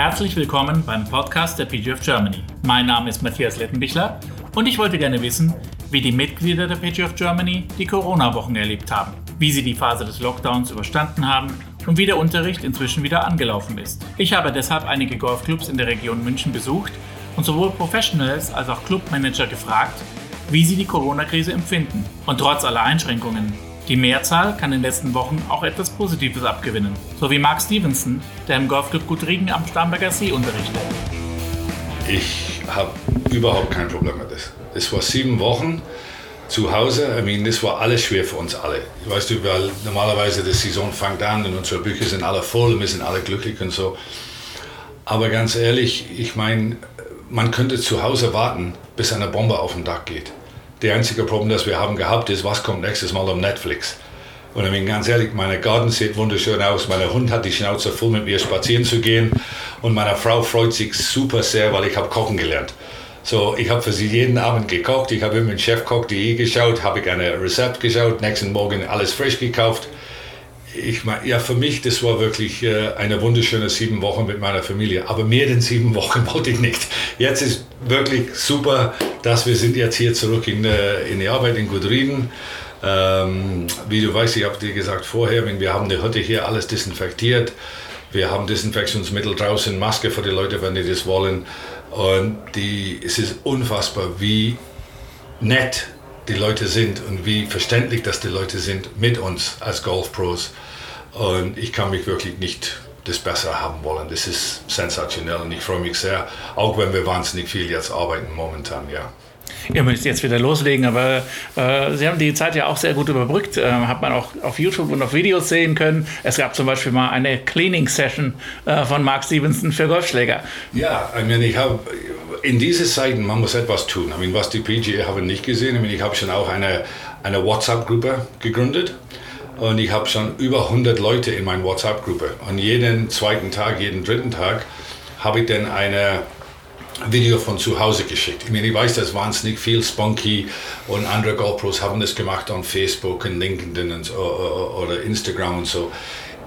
Herzlich willkommen beim Podcast der PGF Germany. Mein Name ist Matthias Lettenbichler und ich wollte gerne wissen, wie die Mitglieder der PGF Germany die Corona-Wochen erlebt haben, wie sie die Phase des Lockdowns überstanden haben und wie der Unterricht inzwischen wieder angelaufen ist. Ich habe deshalb einige Golfclubs in der Region München besucht und sowohl Professionals als auch Clubmanager gefragt, wie sie die Corona-Krise empfinden. Und trotz aller Einschränkungen die Mehrzahl kann in den letzten Wochen auch etwas Positives abgewinnen, so wie Mark Stevenson, der im Golfclub Guttriegen am Starnberger See unterrichtet. Ich habe überhaupt kein Problem mit das. Es war sieben Wochen zu Hause. I mean, das war alles schwer für uns alle. Weißt du, weil normalerweise die Saison fängt an und unsere Bücher sind alle voll, wir sind alle glücklich und so. Aber ganz ehrlich, ich meine, man könnte zu Hause warten, bis eine Bombe auf dem Dach geht. Die einzige Problem, das wir haben gehabt, ist, was kommt nächstes Mal auf Netflix. Und ich bin ganz ehrlich, meine Garten sieht wunderschön aus. Mein Hund hat die Schnauze voll, mit mir spazieren zu gehen. Und meine Frau freut sich super sehr, weil ich habe kochen gelernt. So, ich habe für sie jeden Abend gekocht. Ich habe immer mit Chefkoch.de geschaut, habe ich ein Rezept geschaut, nächsten Morgen alles frisch gekauft ich meine, ja, für mich, das war wirklich äh, eine wunderschöne sieben Wochen mit meiner Familie. Aber mehr denn sieben Wochen wollte ich nicht. Jetzt ist wirklich super, dass wir sind jetzt hier zurück in, äh, in die Arbeit in Gudriden. Ähm, wie du weißt, ich habe dir gesagt vorher, wir haben die Hütte hier alles desinfektiert. Wir haben Desinfektionsmittel draußen, Maske für die Leute, wenn die das wollen. Und die, es ist unfassbar, wie nett die Leute sind und wie verständlich dass die Leute sind mit uns als Golfpros. Und ich kann mich wirklich nicht das besser haben wollen. Das ist sensationell und ich freue mich sehr, auch wenn wir wahnsinnig viel jetzt arbeiten momentan, ja. Ihr müsst jetzt wieder loslegen, aber äh, Sie haben die Zeit ja auch sehr gut überbrückt. Äh, hat man auch auf YouTube und auf Videos sehen können. Es gab zum Beispiel mal eine Cleaning-Session äh, von Mark Stevenson für Golfschläger. Ja, ich meine, ich habe in diesen Zeiten, man muss etwas tun. Ich meine, was die PGA haben nicht gesehen. Ich meine, ich habe schon auch eine, eine WhatsApp-Gruppe gegründet. Und ich habe schon über 100 Leute in meiner WhatsApp-Gruppe. Und jeden zweiten Tag, jeden dritten Tag habe ich dann eine Video von zu Hause geschickt. Ich meine, ich weiß, das wahnsinnig viel. Spunky und andere GoPros haben das gemacht auf Facebook und LinkedIn und, oder Instagram und so.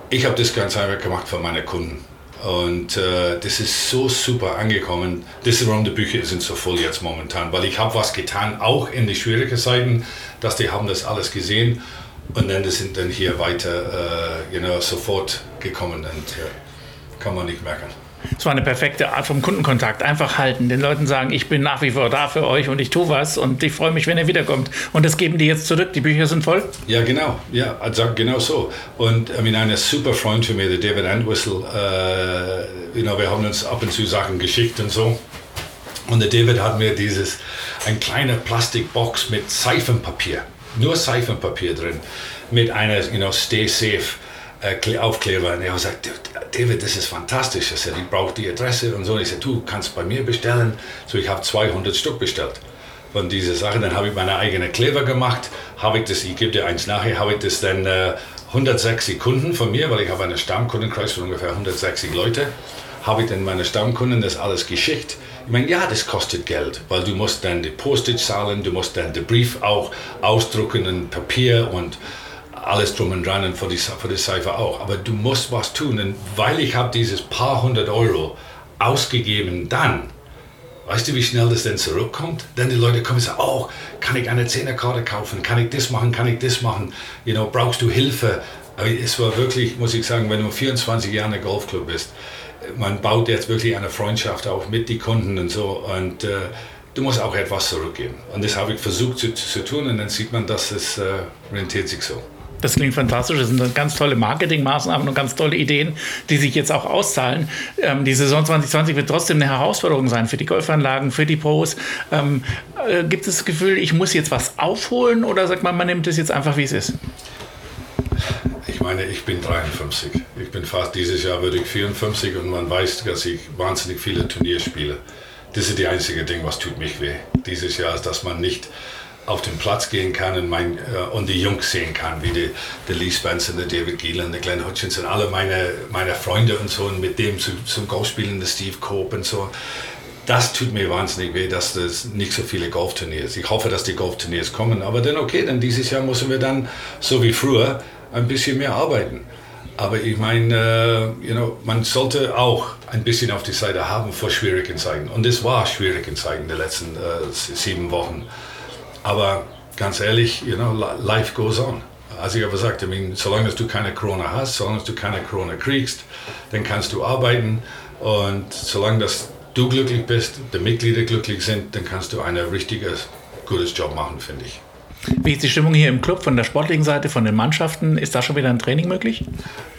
Ich habe das ganz einfach gemacht für meine Kunden. Und äh, das ist so super angekommen. Das ist warum die Bücher sind so voll jetzt momentan, weil ich habe was getan, auch in die schwierigen Zeiten, dass die haben das alles gesehen und dann sind dann hier weiter, äh, you know, sofort gekommen und äh, kann man nicht merken. Es war eine perfekte Art vom Kundenkontakt. Einfach halten, den Leuten sagen, ich bin nach wie vor da für euch und ich tue was und ich freue mich, wenn ihr wiederkommt. Und das geben die jetzt zurück. Die Bücher sind voll? Ja, genau. Ja, also genau so. Und ich meine, ein super Freund für mich, der David Entwistle, äh, you know, wir haben uns ab und zu Sachen geschickt und so. Und der David hat mir dieses, ein kleiner Plastikbox mit Seifenpapier, nur Seifenpapier drin, mit einer, you know, Stay Safe äh, Aufkleber. Und er hat gesagt, David, das ist fantastisch. Er sagt, ich brauche die Adresse und so. Ich sagte, du kannst bei mir bestellen. So, ich habe 200 Stück bestellt von diesen Sachen. Dann habe ich meine eigene Kleber gemacht. Habe ich das, ich gebe dir eins nachher, habe ich das dann äh, 160 Kunden von mir, weil ich habe einen Stammkundenkreis von ungefähr 160 Leute, habe ich dann meine Stammkunden das alles geschickt. Ich meine, ja, das kostet Geld, weil du musst dann die Postage zahlen, du musst dann den Brief auch ausdrucken in Papier und alles drum und dran und für die, für die Cypher auch. Aber du musst was tun. Und weil ich habe dieses paar hundert Euro ausgegeben dann, weißt du, wie schnell das denn zurückkommt? Dann die Leute kommen und sagen, oh, kann ich eine Zehnerkarte kaufen? Kann ich das machen? Kann ich das machen? You know, brauchst du Hilfe? Aber es war wirklich, muss ich sagen, wenn du 24 Jahre in Golfclub bist, man baut jetzt wirklich eine Freundschaft auf mit den Kunden und so. Und äh, du musst auch etwas zurückgeben. Und das habe ich versucht zu, zu, tun und dann sieht man, dass es äh, rentiert sich so. Das klingt fantastisch. Das sind ganz tolle Marketingmaßnahmen und ganz tolle Ideen, die sich jetzt auch auszahlen. Ähm, die Saison 2020 wird trotzdem eine Herausforderung sein für die Golfanlagen, für die Pros. Ähm, äh, gibt es das Gefühl, ich muss jetzt was aufholen oder sagt man, man nimmt es jetzt einfach, wie es ist? Ich meine, ich bin 53. Ich bin fast dieses Jahr würde ich 54 und man weiß, dass ich wahnsinnig viele Turniere spiele. Das ist die einzige Ding, was tut mich weh. Dieses Jahr ist, dass man nicht auf den Platz gehen kann und, mein, äh, und die Jungs sehen kann, wie die, der Lee Spencer, der David Gielan, der Glenn Hutchinson, alle meine, meine Freunde und so und mit dem zu, zum Golf spielen, der Steve Cope und so. Das tut mir wahnsinnig weh, dass das nicht so viele Golfturniers. Ich hoffe, dass die Golfturniers kommen, aber dann okay, dann dieses Jahr müssen wir dann, so wie früher, ein bisschen mehr arbeiten. Aber ich meine, uh, you know, man sollte auch ein bisschen auf die Seite haben vor schwierigen Zeiten. Und es war schwierige Zeiten die letzten uh, sieben Wochen. Aber ganz ehrlich, you know, life goes on. Also ich habe gesagt, I mean, solange du keine Corona hast, solange du keine Corona kriegst, dann kannst du arbeiten. Und solange das du glücklich bist, die Mitglieder glücklich sind, dann kannst du ein richtiges, gutes Job machen, finde ich. Wie ist die Stimmung hier im Club von der sportlichen Seite, von den Mannschaften? Ist da schon wieder ein Training möglich?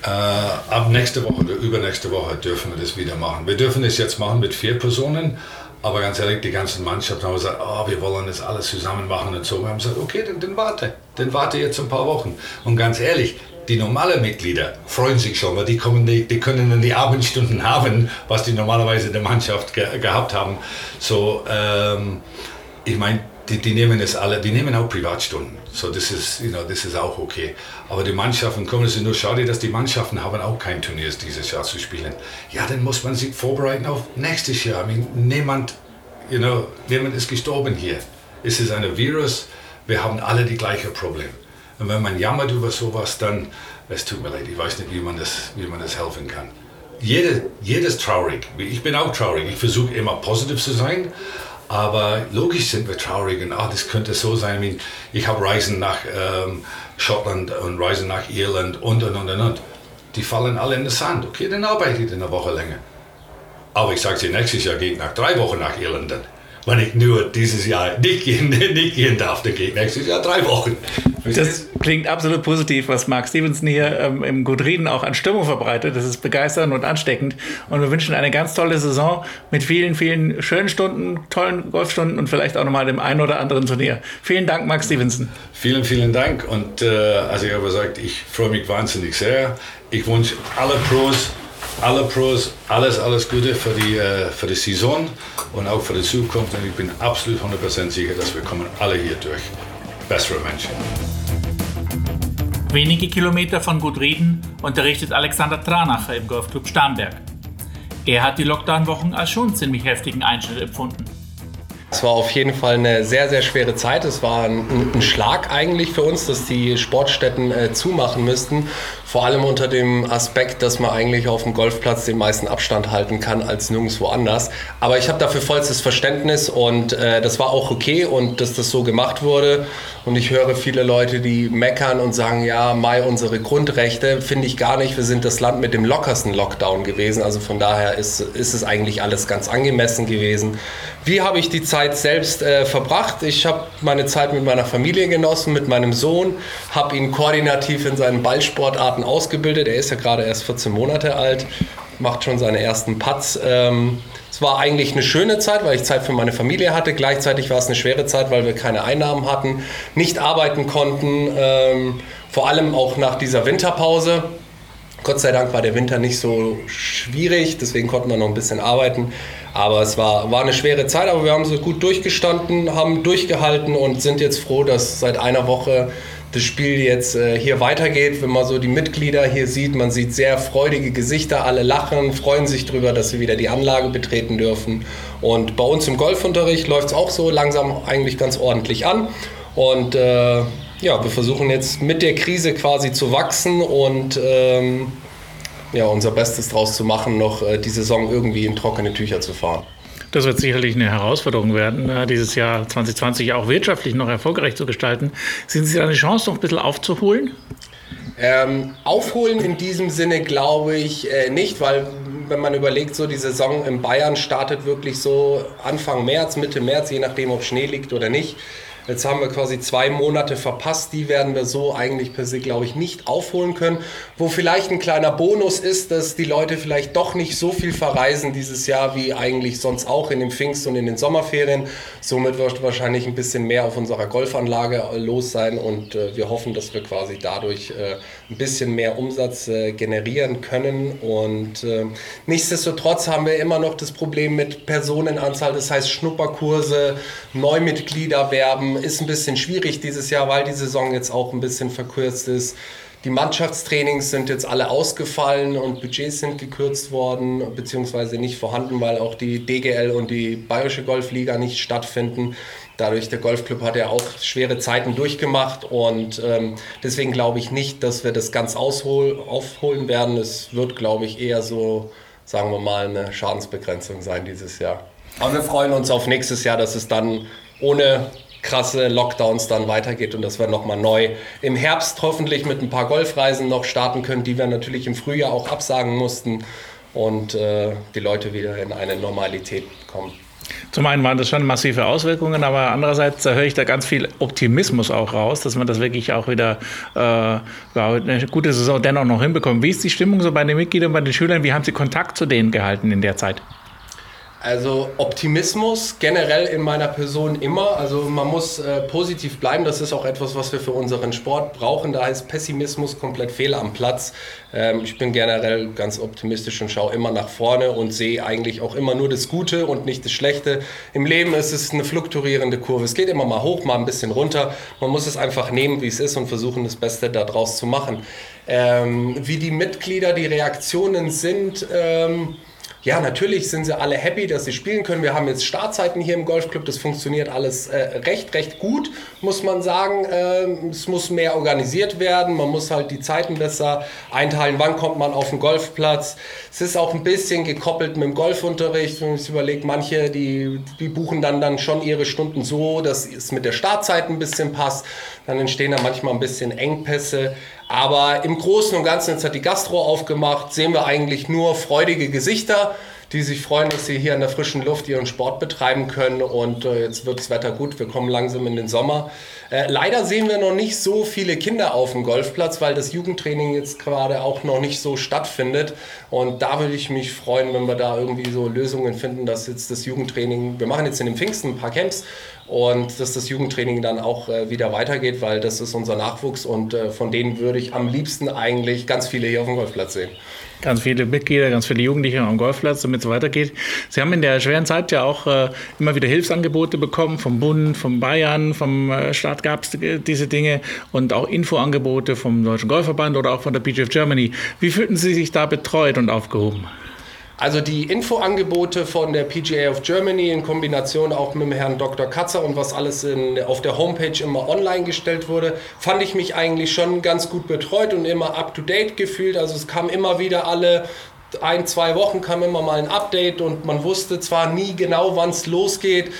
Äh, ab nächste Woche oder übernächste Woche dürfen wir das wieder machen. Wir dürfen es jetzt machen mit vier Personen, aber ganz ehrlich, die ganzen Mannschaften haben gesagt, oh, wir wollen das alles zusammen machen und so. Wir haben gesagt, okay, dann, dann warte, dann warte jetzt ein paar Wochen. Und ganz ehrlich, die normalen Mitglieder freuen sich schon, weil die, kommen, die, die können dann die Abendstunden haben, was die normalerweise der Mannschaft ge gehabt haben. So, ähm, ich meine, die, die, nehmen es alle, die nehmen auch Privatstunden. So, das ist, you know, das ist auch okay. Aber die Mannschaften kommen, es ist nur schade, dass die Mannschaften haben auch kein Turnier dieses Jahr zu spielen. Ja, dann muss man sich vorbereiten auf nächstes Jahr. I mean, niemand, you know, niemand ist gestorben hier. Es ist ein Virus. Wir haben alle die gleiche Probleme. Und wenn man jammert über sowas, dann, es tut mir leid, ich weiß nicht, wie man das, wie man das helfen kann. Jede, jedes traurig. Ich bin auch traurig. Ich versuche immer positiv zu sein. Aber logisch sind wir traurig und ah, das könnte so sein. Ich habe Reisen nach ähm, Schottland und Reisen nach Irland und und und und. Die fallen alle in den Sand. Okay, dann arbeite ich eine Woche länger. Aber ich sage dir, nächstes Jahr ich nach drei Wochen nach Irland. Dann wenn ich nur dieses Jahr nicht gehen, nicht gehen darf, dann gehe ich nächstes Jahr drei Wochen. Das klingt absolut positiv, was Mark Stevenson hier ähm, im Gudriden auch an Stimmung verbreitet. Das ist begeisternd und ansteckend. Und wir wünschen eine ganz tolle Saison mit vielen, vielen schönen Stunden, tollen Golfstunden und vielleicht auch nochmal dem einen oder anderen Turnier. Vielen Dank, Mark Stevenson. Vielen, vielen Dank. Und äh, also ich habe gesagt, ich freue mich wahnsinnig sehr. Ich wünsche alle Pros alle Pros, alles, alles Gute für die, äh, für die Saison und auch für die Zukunft. Und ich bin absolut 100% sicher, dass wir kommen alle hier durch. Bessere Menschen. Wenige Kilometer von Gudreden unterrichtet Alexander Tranacher im Golfclub Starnberg. Er hat die Lockdown-Wochen als schon ziemlich heftigen Einschnitt empfunden. Es war auf jeden Fall eine sehr, sehr schwere Zeit. Es war ein, ein Schlag eigentlich für uns, dass die Sportstätten äh, zumachen müssten. Vor allem unter dem Aspekt, dass man eigentlich auf dem Golfplatz den meisten Abstand halten kann als nirgendwo anders. Aber ich habe dafür vollstes Verständnis und äh, das war auch okay und dass das so gemacht wurde. Und ich höre viele Leute, die meckern und sagen, ja, Mai, unsere Grundrechte finde ich gar nicht. Wir sind das Land mit dem lockersten Lockdown gewesen. Also von daher ist, ist es eigentlich alles ganz angemessen gewesen. Wie habe ich die Zeit selbst äh, verbracht? Ich habe meine Zeit mit meiner Familie genossen, mit meinem Sohn, habe ihn koordinativ in seinen Ballsportarten ausgebildet. Er ist ja gerade erst 14 Monate alt, macht schon seine ersten Putts. Ähm, es war eigentlich eine schöne Zeit, weil ich Zeit für meine Familie hatte. Gleichzeitig war es eine schwere Zeit, weil wir keine Einnahmen hatten, nicht arbeiten konnten, ähm, vor allem auch nach dieser Winterpause. Gott sei Dank war der Winter nicht so schwierig, deswegen konnten wir noch ein bisschen arbeiten. Aber es war, war eine schwere Zeit, aber wir haben so gut durchgestanden, haben durchgehalten und sind jetzt froh, dass seit einer Woche das Spiel jetzt äh, hier weitergeht. Wenn man so die Mitglieder hier sieht, man sieht sehr freudige Gesichter, alle lachen, freuen sich darüber, dass sie wieder die Anlage betreten dürfen. Und bei uns im Golfunterricht läuft es auch so langsam eigentlich ganz ordentlich an. Und äh, ja, wir versuchen jetzt mit der Krise quasi zu wachsen und ähm, ja, unser Bestes draus zu machen, noch äh, die Saison irgendwie in trockene Tücher zu fahren. Das wird sicherlich eine Herausforderung werden, äh, dieses Jahr 2020 auch wirtschaftlich noch erfolgreich zu gestalten. Sehen Sie da eine Chance, noch ein bisschen aufzuholen? Ähm, aufholen in diesem Sinne glaube ich äh, nicht, weil wenn man überlegt, so die Saison in Bayern startet wirklich so Anfang März, Mitte März, je nachdem, ob Schnee liegt oder nicht. Jetzt haben wir quasi zwei Monate verpasst. Die werden wir so eigentlich per se, glaube ich, nicht aufholen können. Wo vielleicht ein kleiner Bonus ist, dass die Leute vielleicht doch nicht so viel verreisen dieses Jahr wie eigentlich sonst auch in den Pfingst- und in den Sommerferien. Somit wird wahrscheinlich ein bisschen mehr auf unserer Golfanlage los sein und äh, wir hoffen, dass wir quasi dadurch äh, ein bisschen mehr Umsatz äh, generieren können. Und äh, nichtsdestotrotz haben wir immer noch das Problem mit Personenanzahl, das heißt Schnupperkurse, Neumitglieder werben ist ein bisschen schwierig dieses Jahr, weil die Saison jetzt auch ein bisschen verkürzt ist. Die Mannschaftstrainings sind jetzt alle ausgefallen und Budgets sind gekürzt worden, beziehungsweise nicht vorhanden, weil auch die DGL und die Bayerische Golfliga nicht stattfinden. Dadurch, der Golfclub hat ja auch schwere Zeiten durchgemacht und ähm, deswegen glaube ich nicht, dass wir das ganz aushol aufholen werden. Es wird, glaube ich, eher so, sagen wir mal, eine Schadensbegrenzung sein dieses Jahr. Aber wir freuen uns auf nächstes Jahr, dass es dann ohne krasse Lockdowns dann weitergeht und dass wir nochmal neu im Herbst hoffentlich mit ein paar Golfreisen noch starten können, die wir natürlich im Frühjahr auch absagen mussten und äh, die Leute wieder in eine Normalität kommen. Zum einen waren das schon massive Auswirkungen, aber andererseits da höre ich da ganz viel Optimismus auch raus, dass man das wirklich auch wieder äh, eine gute Saison dennoch noch hinbekommt. Wie ist die Stimmung so bei den Mitgliedern, bei den Schülern? Wie haben Sie Kontakt zu denen gehalten in der Zeit? Also Optimismus generell in meiner Person immer. Also man muss äh, positiv bleiben. Das ist auch etwas, was wir für unseren Sport brauchen. Da ist Pessimismus komplett fehl am Platz. Ähm, ich bin generell ganz optimistisch und schaue immer nach vorne und sehe eigentlich auch immer nur das Gute und nicht das Schlechte. Im Leben ist es eine fluktuierende Kurve. Es geht immer mal hoch, mal ein bisschen runter. Man muss es einfach nehmen, wie es ist und versuchen, das Beste daraus zu machen. Ähm, wie die Mitglieder, die Reaktionen sind. Ähm, ja, natürlich sind sie alle happy, dass sie spielen können. Wir haben jetzt Startzeiten hier im Golfclub. Das funktioniert alles äh, recht, recht gut, muss man sagen. Ähm, es muss mehr organisiert werden. Man muss halt die Zeiten besser einteilen. Wann kommt man auf den Golfplatz? Es ist auch ein bisschen gekoppelt mit dem Golfunterricht. Wenn ich überlege, manche, die, die buchen dann, dann schon ihre Stunden so, dass es mit der Startzeit ein bisschen passt. Dann entstehen da manchmal ein bisschen Engpässe. Aber im Großen und Ganzen, jetzt hat die Gastro aufgemacht, sehen wir eigentlich nur freudige Gesichter, die sich freuen, dass sie hier in der frischen Luft ihren Sport betreiben können. Und äh, jetzt wird das Wetter gut, wir kommen langsam in den Sommer. Äh, leider sehen wir noch nicht so viele Kinder auf dem Golfplatz, weil das Jugendtraining jetzt gerade auch noch nicht so stattfindet. Und da würde ich mich freuen, wenn wir da irgendwie so Lösungen finden, dass jetzt das Jugendtraining, wir machen jetzt in den Pfingsten ein paar Camps und dass das Jugendtraining dann auch äh, wieder weitergeht, weil das ist unser Nachwuchs und äh, von denen würde ich am liebsten eigentlich ganz viele hier auf dem Golfplatz sehen. Ganz viele Mitglieder, ganz viele Jugendliche am Golfplatz, damit es weitergeht. Sie haben in der schweren Zeit ja auch äh, immer wieder Hilfsangebote bekommen vom Bund, vom Bayern, vom äh, Staat gab es diese Dinge und auch Infoangebote vom Deutschen Golfverband oder auch von der PGF Germany. Wie fühlten Sie sich da betreut und aufgehoben? Also die Infoangebote von der PGA of Germany in Kombination auch mit dem Herrn Dr. Katzer und was alles in, auf der Homepage immer online gestellt wurde, fand ich mich eigentlich schon ganz gut betreut und immer up-to-date gefühlt. Also es kam immer wieder alle ein, zwei Wochen kam immer mal ein Update und man wusste zwar nie genau, wann es losgeht,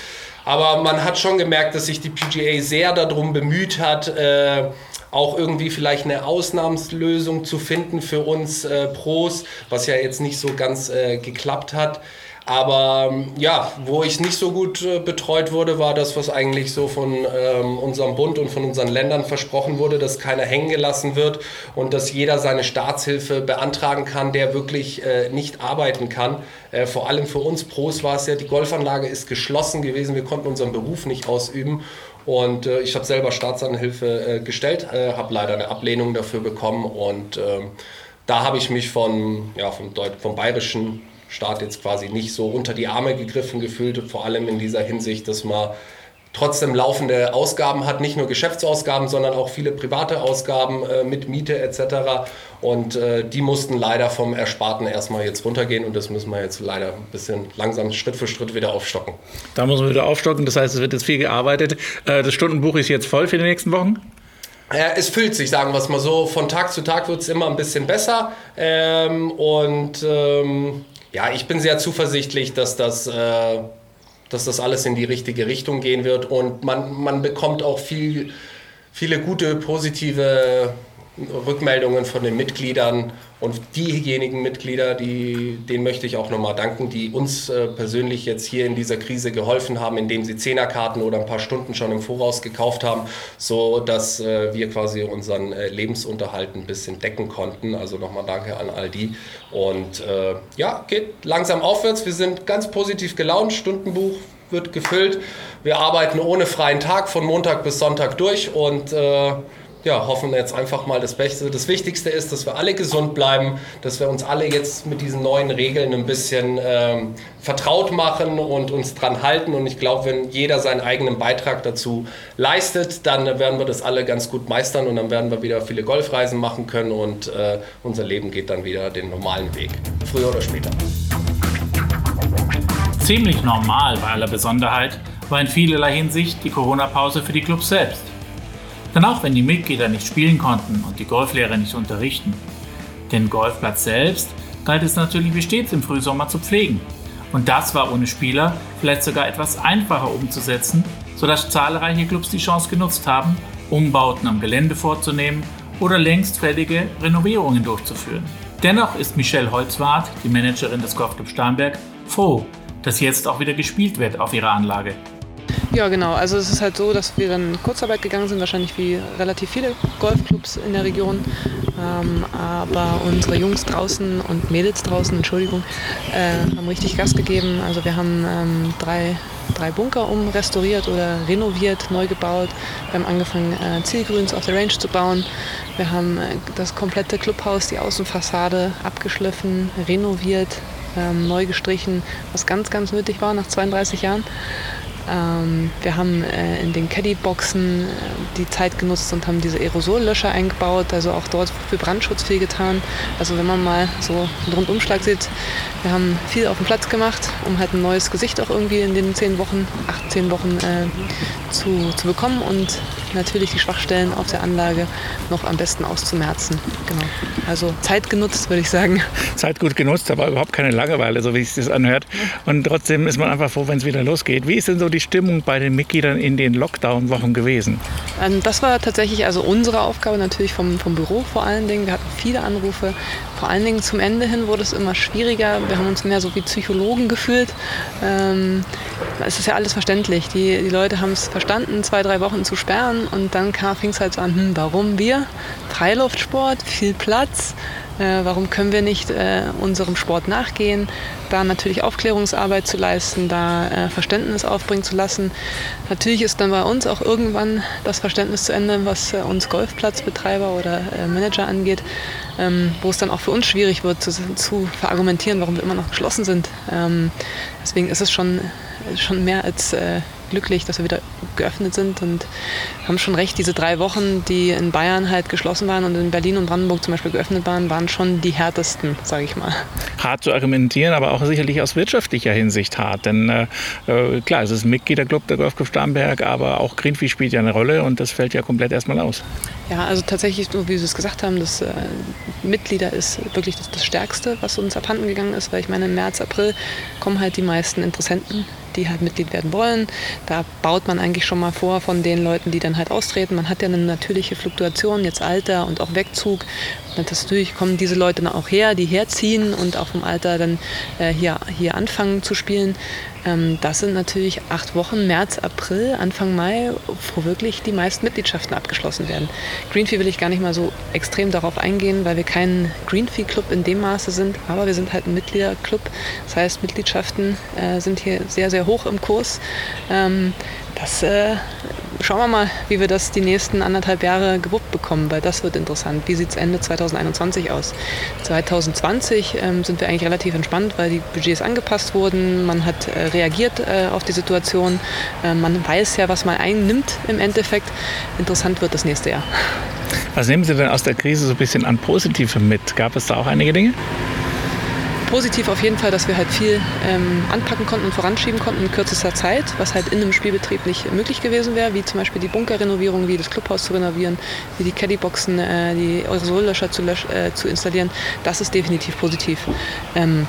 aber man hat schon gemerkt, dass sich die PGA sehr darum bemüht hat, äh, auch irgendwie vielleicht eine Ausnahmslösung zu finden für uns äh, Pros, was ja jetzt nicht so ganz äh, geklappt hat. Aber ähm, ja, wo ich nicht so gut äh, betreut wurde, war das, was eigentlich so von ähm, unserem Bund und von unseren Ländern versprochen wurde, dass keiner hängen gelassen wird und dass jeder seine Staatshilfe beantragen kann, der wirklich äh, nicht arbeiten kann. Äh, vor allem für uns Pros war es ja, die Golfanlage ist geschlossen gewesen, wir konnten unseren Beruf nicht ausüben und äh, ich habe selber Staatsanhilfe äh, gestellt, äh, habe leider eine Ablehnung dafür bekommen. Und ähm, da habe ich mich von, ja, vom, vom bayerischen Staat jetzt quasi nicht so unter die Arme gegriffen gefühlt. Vor allem in dieser Hinsicht, dass man trotzdem laufende Ausgaben hat, nicht nur Geschäftsausgaben, sondern auch viele private Ausgaben äh, mit Miete etc. Und äh, die mussten leider vom Ersparten erstmal jetzt runtergehen und das müssen wir jetzt leider ein bisschen langsam Schritt für Schritt wieder aufstocken. Da muss man wieder aufstocken, das heißt, es wird jetzt viel gearbeitet. Äh, das Stundenbuch ist jetzt voll für die nächsten Wochen? Es füllt sich, sagen wir es mal so. Von Tag zu Tag wird es immer ein bisschen besser. Ähm, und ähm, ja, ich bin sehr zuversichtlich, dass das äh, dass das alles in die richtige Richtung gehen wird. Und man, man bekommt auch viel, viele gute, positive Rückmeldungen von den Mitgliedern und diejenigen Mitglieder, die, denen möchte ich auch nochmal danken, die uns äh, persönlich jetzt hier in dieser Krise geholfen haben, indem sie Zehnerkarten oder ein paar Stunden schon im Voraus gekauft haben, so dass äh, wir quasi unseren äh, Lebensunterhalt ein bisschen decken konnten. Also nochmal danke an all die. Und ja, geht langsam aufwärts. Wir sind ganz positiv gelaunt. Stundenbuch wird gefüllt. Wir arbeiten ohne freien Tag von Montag bis Sonntag durch und ja, hoffen jetzt einfach mal das Beste. Das Wichtigste ist, dass wir alle gesund bleiben, dass wir uns alle jetzt mit diesen neuen Regeln ein bisschen ähm, vertraut machen und uns dran halten. Und ich glaube, wenn jeder seinen eigenen Beitrag dazu leistet, dann werden wir das alle ganz gut meistern und dann werden wir wieder viele Golfreisen machen können und äh, unser Leben geht dann wieder den normalen Weg, früher oder später. Ziemlich normal bei aller Besonderheit war in vielerlei Hinsicht die Corona-Pause für die Clubs selbst. Denn auch wenn die Mitglieder nicht spielen konnten und die Golflehrer nicht unterrichten, den Golfplatz selbst galt es natürlich wie stets im Frühsommer zu pflegen. Und das war ohne Spieler vielleicht sogar etwas einfacher umzusetzen, sodass zahlreiche Clubs die Chance genutzt haben, Umbauten am Gelände vorzunehmen oder längst fertige Renovierungen durchzuführen. Dennoch ist Michelle Holzwart, die Managerin des Golfclub Starnberg, froh, dass jetzt auch wieder gespielt wird auf ihrer Anlage. Ja, genau. Also es ist halt so, dass wir dann Kurzarbeit gegangen sind, wahrscheinlich wie relativ viele Golfclubs in der Region. Ähm, aber unsere Jungs draußen und Mädels draußen, Entschuldigung, äh, haben richtig Gas gegeben. Also wir haben ähm, drei, drei Bunker umrestauriert oder renoviert, neu gebaut. Wir haben angefangen, äh, Zielgrüns auf der Range zu bauen. Wir haben äh, das komplette Clubhaus, die Außenfassade abgeschliffen, renoviert, ähm, neu gestrichen, was ganz, ganz nötig war nach 32 Jahren. Ähm, wir haben äh, in den Caddy-Boxen äh, die Zeit genutzt und haben diese Aerosollöscher eingebaut, also auch dort für Brandschutz viel getan. Also wenn man mal so einen Rundumschlag sieht, wir haben viel auf dem Platz gemacht, um halt ein neues Gesicht auch irgendwie in den zehn Wochen, acht, zehn Wochen äh, zu, zu bekommen und natürlich die Schwachstellen auf der Anlage noch am besten auszumerzen. Genau. Also Zeit genutzt, würde ich sagen. Zeit gut genutzt, aber überhaupt keine Langeweile, so wie es sich das anhört. Und trotzdem ist man einfach froh, wenn es wieder losgeht. Wie ist denn so die Stimmung bei den Mitgliedern in den Lockdown-Wochen gewesen? Ähm, das war tatsächlich also unsere Aufgabe, natürlich vom, vom Büro vor allen Dingen. Wir hatten viele Anrufe. Vor allen Dingen zum Ende hin wurde es immer schwieriger. Wir haben uns mehr so wie Psychologen gefühlt. Ähm, es ist ja alles verständlich. Die, die Leute haben es verstanden, zwei, drei Wochen zu sperren. Und dann fing es halt so an, hm, warum wir? Freiluftsport, viel Platz. Äh, warum können wir nicht äh, unserem Sport nachgehen? Da natürlich Aufklärungsarbeit zu leisten, da äh, Verständnis aufbringen zu lassen. Natürlich ist dann bei uns auch irgendwann das Verständnis zu Ende, was äh, uns Golfplatzbetreiber oder äh, Manager angeht, ähm, wo es dann auch für uns schwierig wird zu, zu verargumentieren, warum wir immer noch geschlossen sind. Ähm, deswegen ist es schon, schon mehr als äh, glücklich, dass wir wieder geöffnet sind und haben schon recht, diese drei Wochen, die in Bayern halt geschlossen waren und in Berlin und Brandenburg zum Beispiel geöffnet waren, waren schon die härtesten, sage ich mal. Hart zu argumentieren, aber auch sicherlich aus wirtschaftlicher Hinsicht hart. Denn äh, äh klar, es ist ein Mitgliederclub der Golfclub Starnberg, aber auch Greenfee spielt ja eine Rolle und das fällt ja komplett erstmal aus. Ja, also tatsächlich, wie Sie es gesagt haben, das äh, Mitglieder ist wirklich das, das Stärkste, was uns abhanden gegangen ist, weil ich meine, im März, April kommen halt die meisten Interessenten die halt Mitglied werden wollen. Da baut man eigentlich schon mal vor von den Leuten, die dann halt austreten. Man hat ja eine natürliche Fluktuation, jetzt Alter und auch Wegzug. Natürlich kommen diese Leute dann auch her, die herziehen und auch vom Alter dann äh, hier, hier anfangen zu spielen. Ähm, das sind natürlich acht Wochen, März, April, Anfang Mai, wo wirklich die meisten Mitgliedschaften abgeschlossen werden. Greenfee will ich gar nicht mal so extrem darauf eingehen, weil wir kein Greenfee-Club in dem Maße sind, aber wir sind halt ein Mitgliederclub. Das heißt, Mitgliedschaften äh, sind hier sehr, sehr hoch im Kurs. Ähm, das äh, schauen wir mal, wie wir das die nächsten anderthalb Jahre gewuppt bekommen, weil das wird interessant. Wie sieht es Ende 2021 aus? 2020 ähm, sind wir eigentlich relativ entspannt, weil die Budgets angepasst wurden. Man hat äh, reagiert äh, auf die Situation. Äh, man weiß ja, was man einnimmt im Endeffekt. Interessant wird das nächste Jahr. Was nehmen Sie denn aus der Krise so ein bisschen an Positivem mit? Gab es da auch einige Dinge? Positiv auf jeden Fall, dass wir halt viel ähm, anpacken konnten und voranschieben konnten in kürzester Zeit, was halt in einem Spielbetrieb nicht möglich gewesen wäre, wie zum Beispiel die Bunkerrenovierung, wie das Clubhaus zu renovieren, wie die Caddyboxen, äh, die Aerosollöscher zu, äh, zu installieren. Das ist definitiv positiv. Ähm,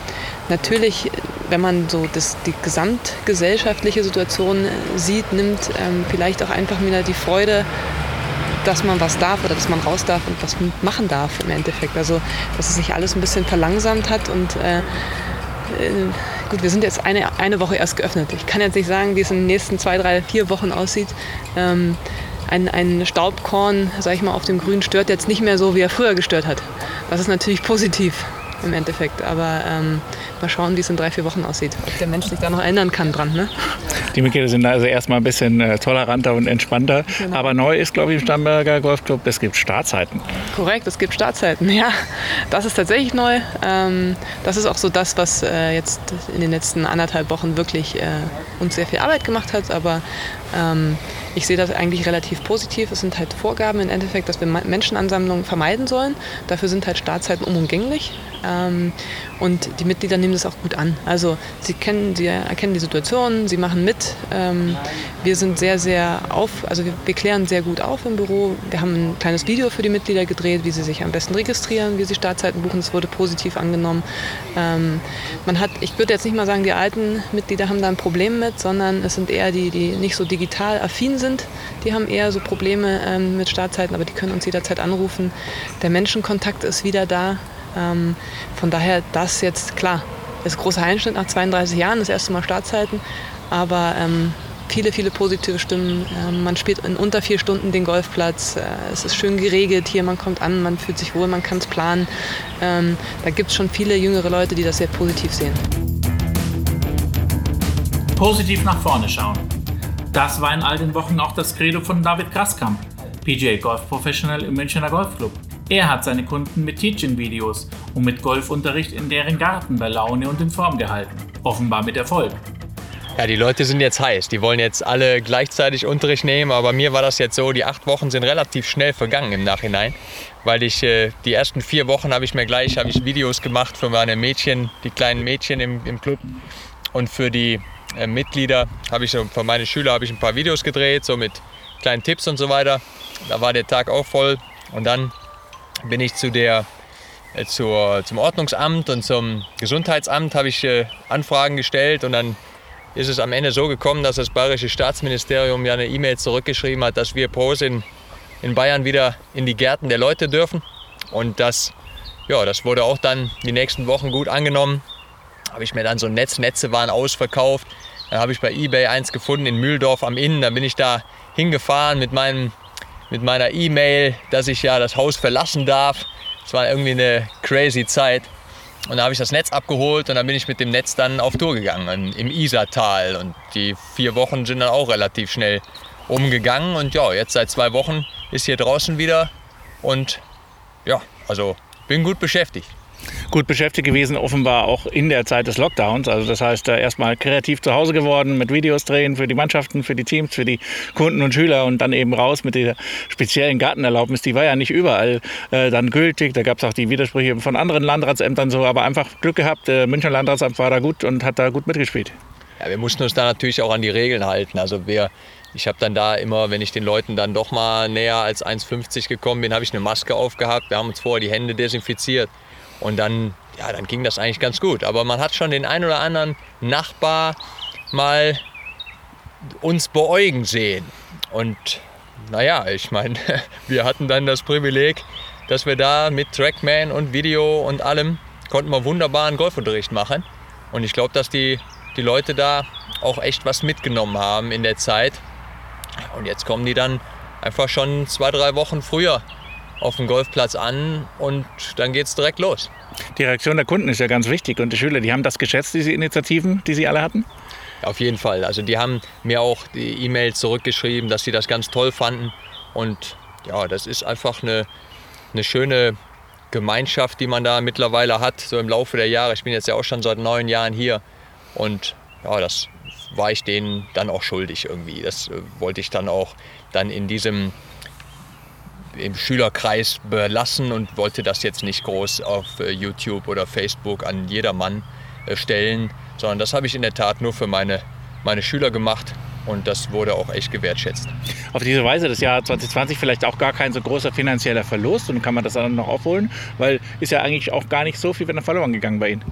natürlich, wenn man so das, die gesamtgesellschaftliche Situation sieht, nimmt ähm, vielleicht auch einfach wieder die Freude dass man was darf oder dass man raus darf und was machen darf im Endeffekt. Also dass es sich alles ein bisschen verlangsamt hat und äh, äh, gut, wir sind jetzt eine, eine Woche erst geöffnet. Ich kann jetzt nicht sagen, wie es in den nächsten zwei, drei, vier Wochen aussieht. Ähm, ein, ein Staubkorn, sag ich mal, auf dem Grün stört jetzt nicht mehr so, wie er früher gestört hat. Das ist natürlich positiv im Endeffekt. Aber ähm, mal schauen, wie es in drei, vier Wochen aussieht. Ob der Mensch sich da noch erinnern kann dran. Ne? Die Mitglieder sind also erstmal ein bisschen äh, toleranter und entspannter. Genau. Aber neu ist, glaube ich, im Starnberger Golfclub, es gibt Startzeiten. Korrekt, es gibt Startzeiten, ja. Das ist tatsächlich neu. Ähm, das ist auch so das, was äh, jetzt in den letzten anderthalb Wochen wirklich äh, uns sehr viel Arbeit gemacht hat. Aber ähm, ich sehe das eigentlich relativ positiv. Es sind halt Vorgaben im Endeffekt, dass wir Menschenansammlungen vermeiden sollen. Dafür sind halt Startzeiten unumgänglich. Ähm, und die Mitglieder nehmen das auch gut an. Also sie kennen, sie erkennen die Situation, sie machen mit. Ähm, wir sind sehr, sehr auf, also wir, wir klären sehr gut auf im Büro. Wir haben ein kleines Video für die Mitglieder gedreht, wie sie sich am besten registrieren, wie sie Startzeiten buchen. Es wurde positiv angenommen. Ähm, man hat, ich würde jetzt nicht mal sagen, die alten Mitglieder haben da ein Problem mit, sondern es sind eher die, die nicht so digital affin sind. Die haben eher so Probleme ähm, mit Startzeiten, aber die können uns jederzeit anrufen. Der Menschenkontakt ist wieder da. Ähm, von daher, das jetzt klar, ist ein großer Einschnitt nach 32 Jahren, das erste Mal Startzeiten, aber ähm, viele, viele positive Stimmen. Ähm, man spielt in unter vier Stunden den Golfplatz. Äh, es ist schön geregelt hier, man kommt an, man fühlt sich wohl, man kann es planen. Ähm, da gibt es schon viele jüngere Leute, die das sehr positiv sehen. Positiv nach vorne schauen. Das war in all den Wochen auch das Credo von David Graskamp, PGA Golf Professional im Münchner Golfclub. Er hat seine Kunden mit Teaching-Videos und mit Golfunterricht in deren Garten bei Laune und in Form gehalten. Offenbar mit Erfolg. Ja, die Leute sind jetzt heiß. Die wollen jetzt alle gleichzeitig Unterricht nehmen. Aber mir war das jetzt so, die acht Wochen sind relativ schnell vergangen im Nachhinein. Weil ich äh, die ersten vier Wochen habe ich mir gleich ich Videos gemacht für meine Mädchen, die kleinen Mädchen im, im Club. Und für die äh, Mitglieder habe ich für meine Schüler habe ich ein paar Videos gedreht, so mit kleinen Tipps und so weiter. Da war der Tag auch voll. Und dann bin ich zu der, äh, zur, zum Ordnungsamt und zum Gesundheitsamt habe ich äh, Anfragen gestellt und dann ist es am Ende so gekommen, dass das Bayerische Staatsministerium ja eine E-Mail zurückgeschrieben hat, dass wir Pros in, in Bayern wieder in die Gärten der Leute dürfen. Und das, ja, das wurde auch dann die nächsten Wochen gut angenommen. Habe ich mir dann so ein Netz, Netze waren ausverkauft. Dann habe ich bei eBay eins gefunden in Mühldorf am Inn. Dann bin ich da hingefahren mit meinem mit meiner E-Mail, dass ich ja das Haus verlassen darf. Es war irgendwie eine crazy Zeit. Und da habe ich das Netz abgeholt und dann bin ich mit dem Netz dann auf Tour gegangen im Isartal. Und die vier Wochen sind dann auch relativ schnell umgegangen. Und ja, jetzt seit zwei Wochen ist hier draußen wieder. Und ja, also bin gut beschäftigt gut beschäftigt gewesen, offenbar auch in der Zeit des Lockdowns. Also das heißt, äh, erstmal kreativ zu Hause geworden, mit Videos drehen für die Mannschaften, für die Teams, für die Kunden und Schüler und dann eben raus mit der speziellen Gartenerlaubnis. Die war ja nicht überall äh, dann gültig. Da gab es auch die Widersprüche von anderen Landratsämtern so, aber einfach Glück gehabt. Äh, Münchner Landratsamt war da gut und hat da gut mitgespielt. Ja, wir mussten uns da natürlich auch an die Regeln halten. Also wir ich habe dann da immer, wenn ich den Leuten dann doch mal näher als 1,50 gekommen bin, habe ich eine Maske aufgehabt. Wir haben uns vorher die Hände desinfiziert. Und dann, ja, dann ging das eigentlich ganz gut. Aber man hat schon den ein oder anderen Nachbar mal uns beäugen sehen. Und naja, ich meine, wir hatten dann das Privileg, dass wir da mit Trackman und Video und allem konnten wir wunderbaren Golfunterricht machen. Und ich glaube, dass die, die Leute da auch echt was mitgenommen haben in der Zeit. Und jetzt kommen die dann einfach schon zwei, drei Wochen früher auf dem Golfplatz an und dann geht es direkt los. Die Reaktion der Kunden ist ja ganz wichtig und die Schüler, die haben das geschätzt, diese Initiativen, die sie alle hatten? Auf jeden Fall. Also die haben mir auch die E-Mail zurückgeschrieben, dass sie das ganz toll fanden. Und ja, das ist einfach eine, eine schöne Gemeinschaft, die man da mittlerweile hat, so im Laufe der Jahre. Ich bin jetzt ja auch schon seit neun Jahren hier und ja, das war ich denen dann auch schuldig irgendwie. Das äh, wollte ich dann auch dann in diesem im Schülerkreis belassen und wollte das jetzt nicht groß auf äh, YouTube oder Facebook an jedermann äh, stellen, sondern das habe ich in der Tat nur für meine, meine Schüler gemacht und das wurde auch echt gewertschätzt. Auf diese Weise das Jahr 2020 vielleicht auch gar kein so großer finanzieller Verlust und kann man das dann noch aufholen, weil ist ja eigentlich auch gar nicht so viel wenn er verloren gegangen bei Ihnen.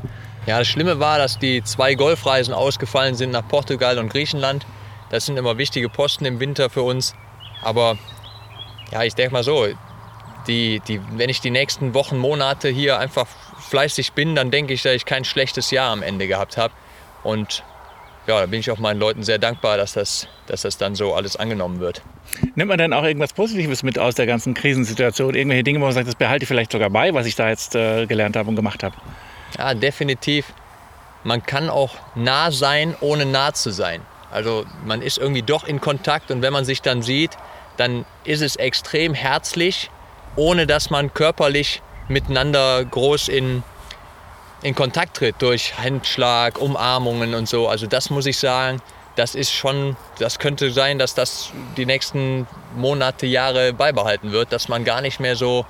Ja, das Schlimme war, dass die zwei Golfreisen ausgefallen sind nach Portugal und Griechenland. Das sind immer wichtige Posten im Winter für uns. Aber ja, ich denke mal so, die, die, wenn ich die nächsten Wochen, Monate hier einfach fleißig bin, dann denke ich, dass ich kein schlechtes Jahr am Ende gehabt habe. Und ja, da bin ich auch meinen Leuten sehr dankbar, dass das, dass das dann so alles angenommen wird. Nimmt man denn auch irgendwas Positives mit aus der ganzen Krisensituation? Irgendwelche Dinge, wo man sagt, das behalte ich vielleicht sogar bei, was ich da jetzt äh, gelernt habe und gemacht habe? Ja, definitiv. Man kann auch nah sein, ohne nah zu sein. Also man ist irgendwie doch in Kontakt und wenn man sich dann sieht, dann ist es extrem herzlich, ohne dass man körperlich miteinander groß in, in Kontakt tritt durch Handschlag, Umarmungen und so. Also das muss ich sagen, das ist schon, das könnte sein, dass das die nächsten Monate, Jahre beibehalten wird, dass man gar nicht mehr so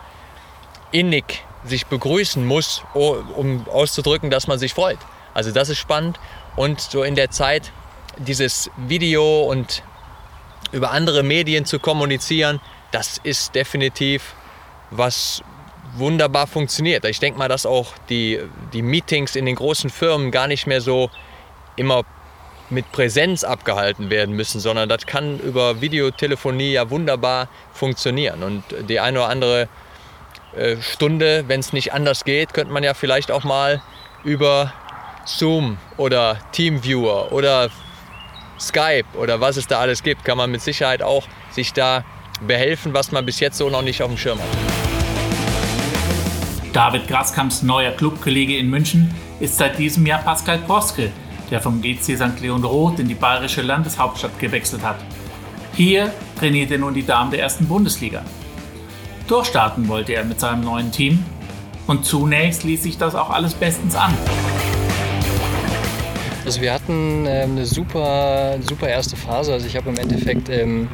innig sich begrüßen muss, um auszudrücken, dass man sich freut. Also das ist spannend und so in der Zeit dieses Video und über andere Medien zu kommunizieren, das ist definitiv was wunderbar funktioniert. Ich denke mal, dass auch die, die Meetings in den großen Firmen gar nicht mehr so immer mit Präsenz abgehalten werden müssen, sondern das kann über Videotelefonie ja wunderbar funktionieren. Und die eine oder andere äh, Stunde, wenn es nicht anders geht, könnte man ja vielleicht auch mal über Zoom oder Teamviewer oder Skype oder was es da alles gibt, kann man mit Sicherheit auch sich da behelfen, was man bis jetzt so noch nicht auf dem Schirm hat. David Graskamps neuer Clubkollege in München ist seit diesem Jahr Pascal Proske, der vom GC St. Leon Roth in die bayerische Landeshauptstadt gewechselt hat. Hier trainiert er nun die Damen der ersten Bundesliga. Durchstarten wollte er mit seinem neuen Team und zunächst ließ sich das auch alles bestens an. Also wir hatten ähm, eine super, super erste Phase. Also ich habe im Endeffekt ähm,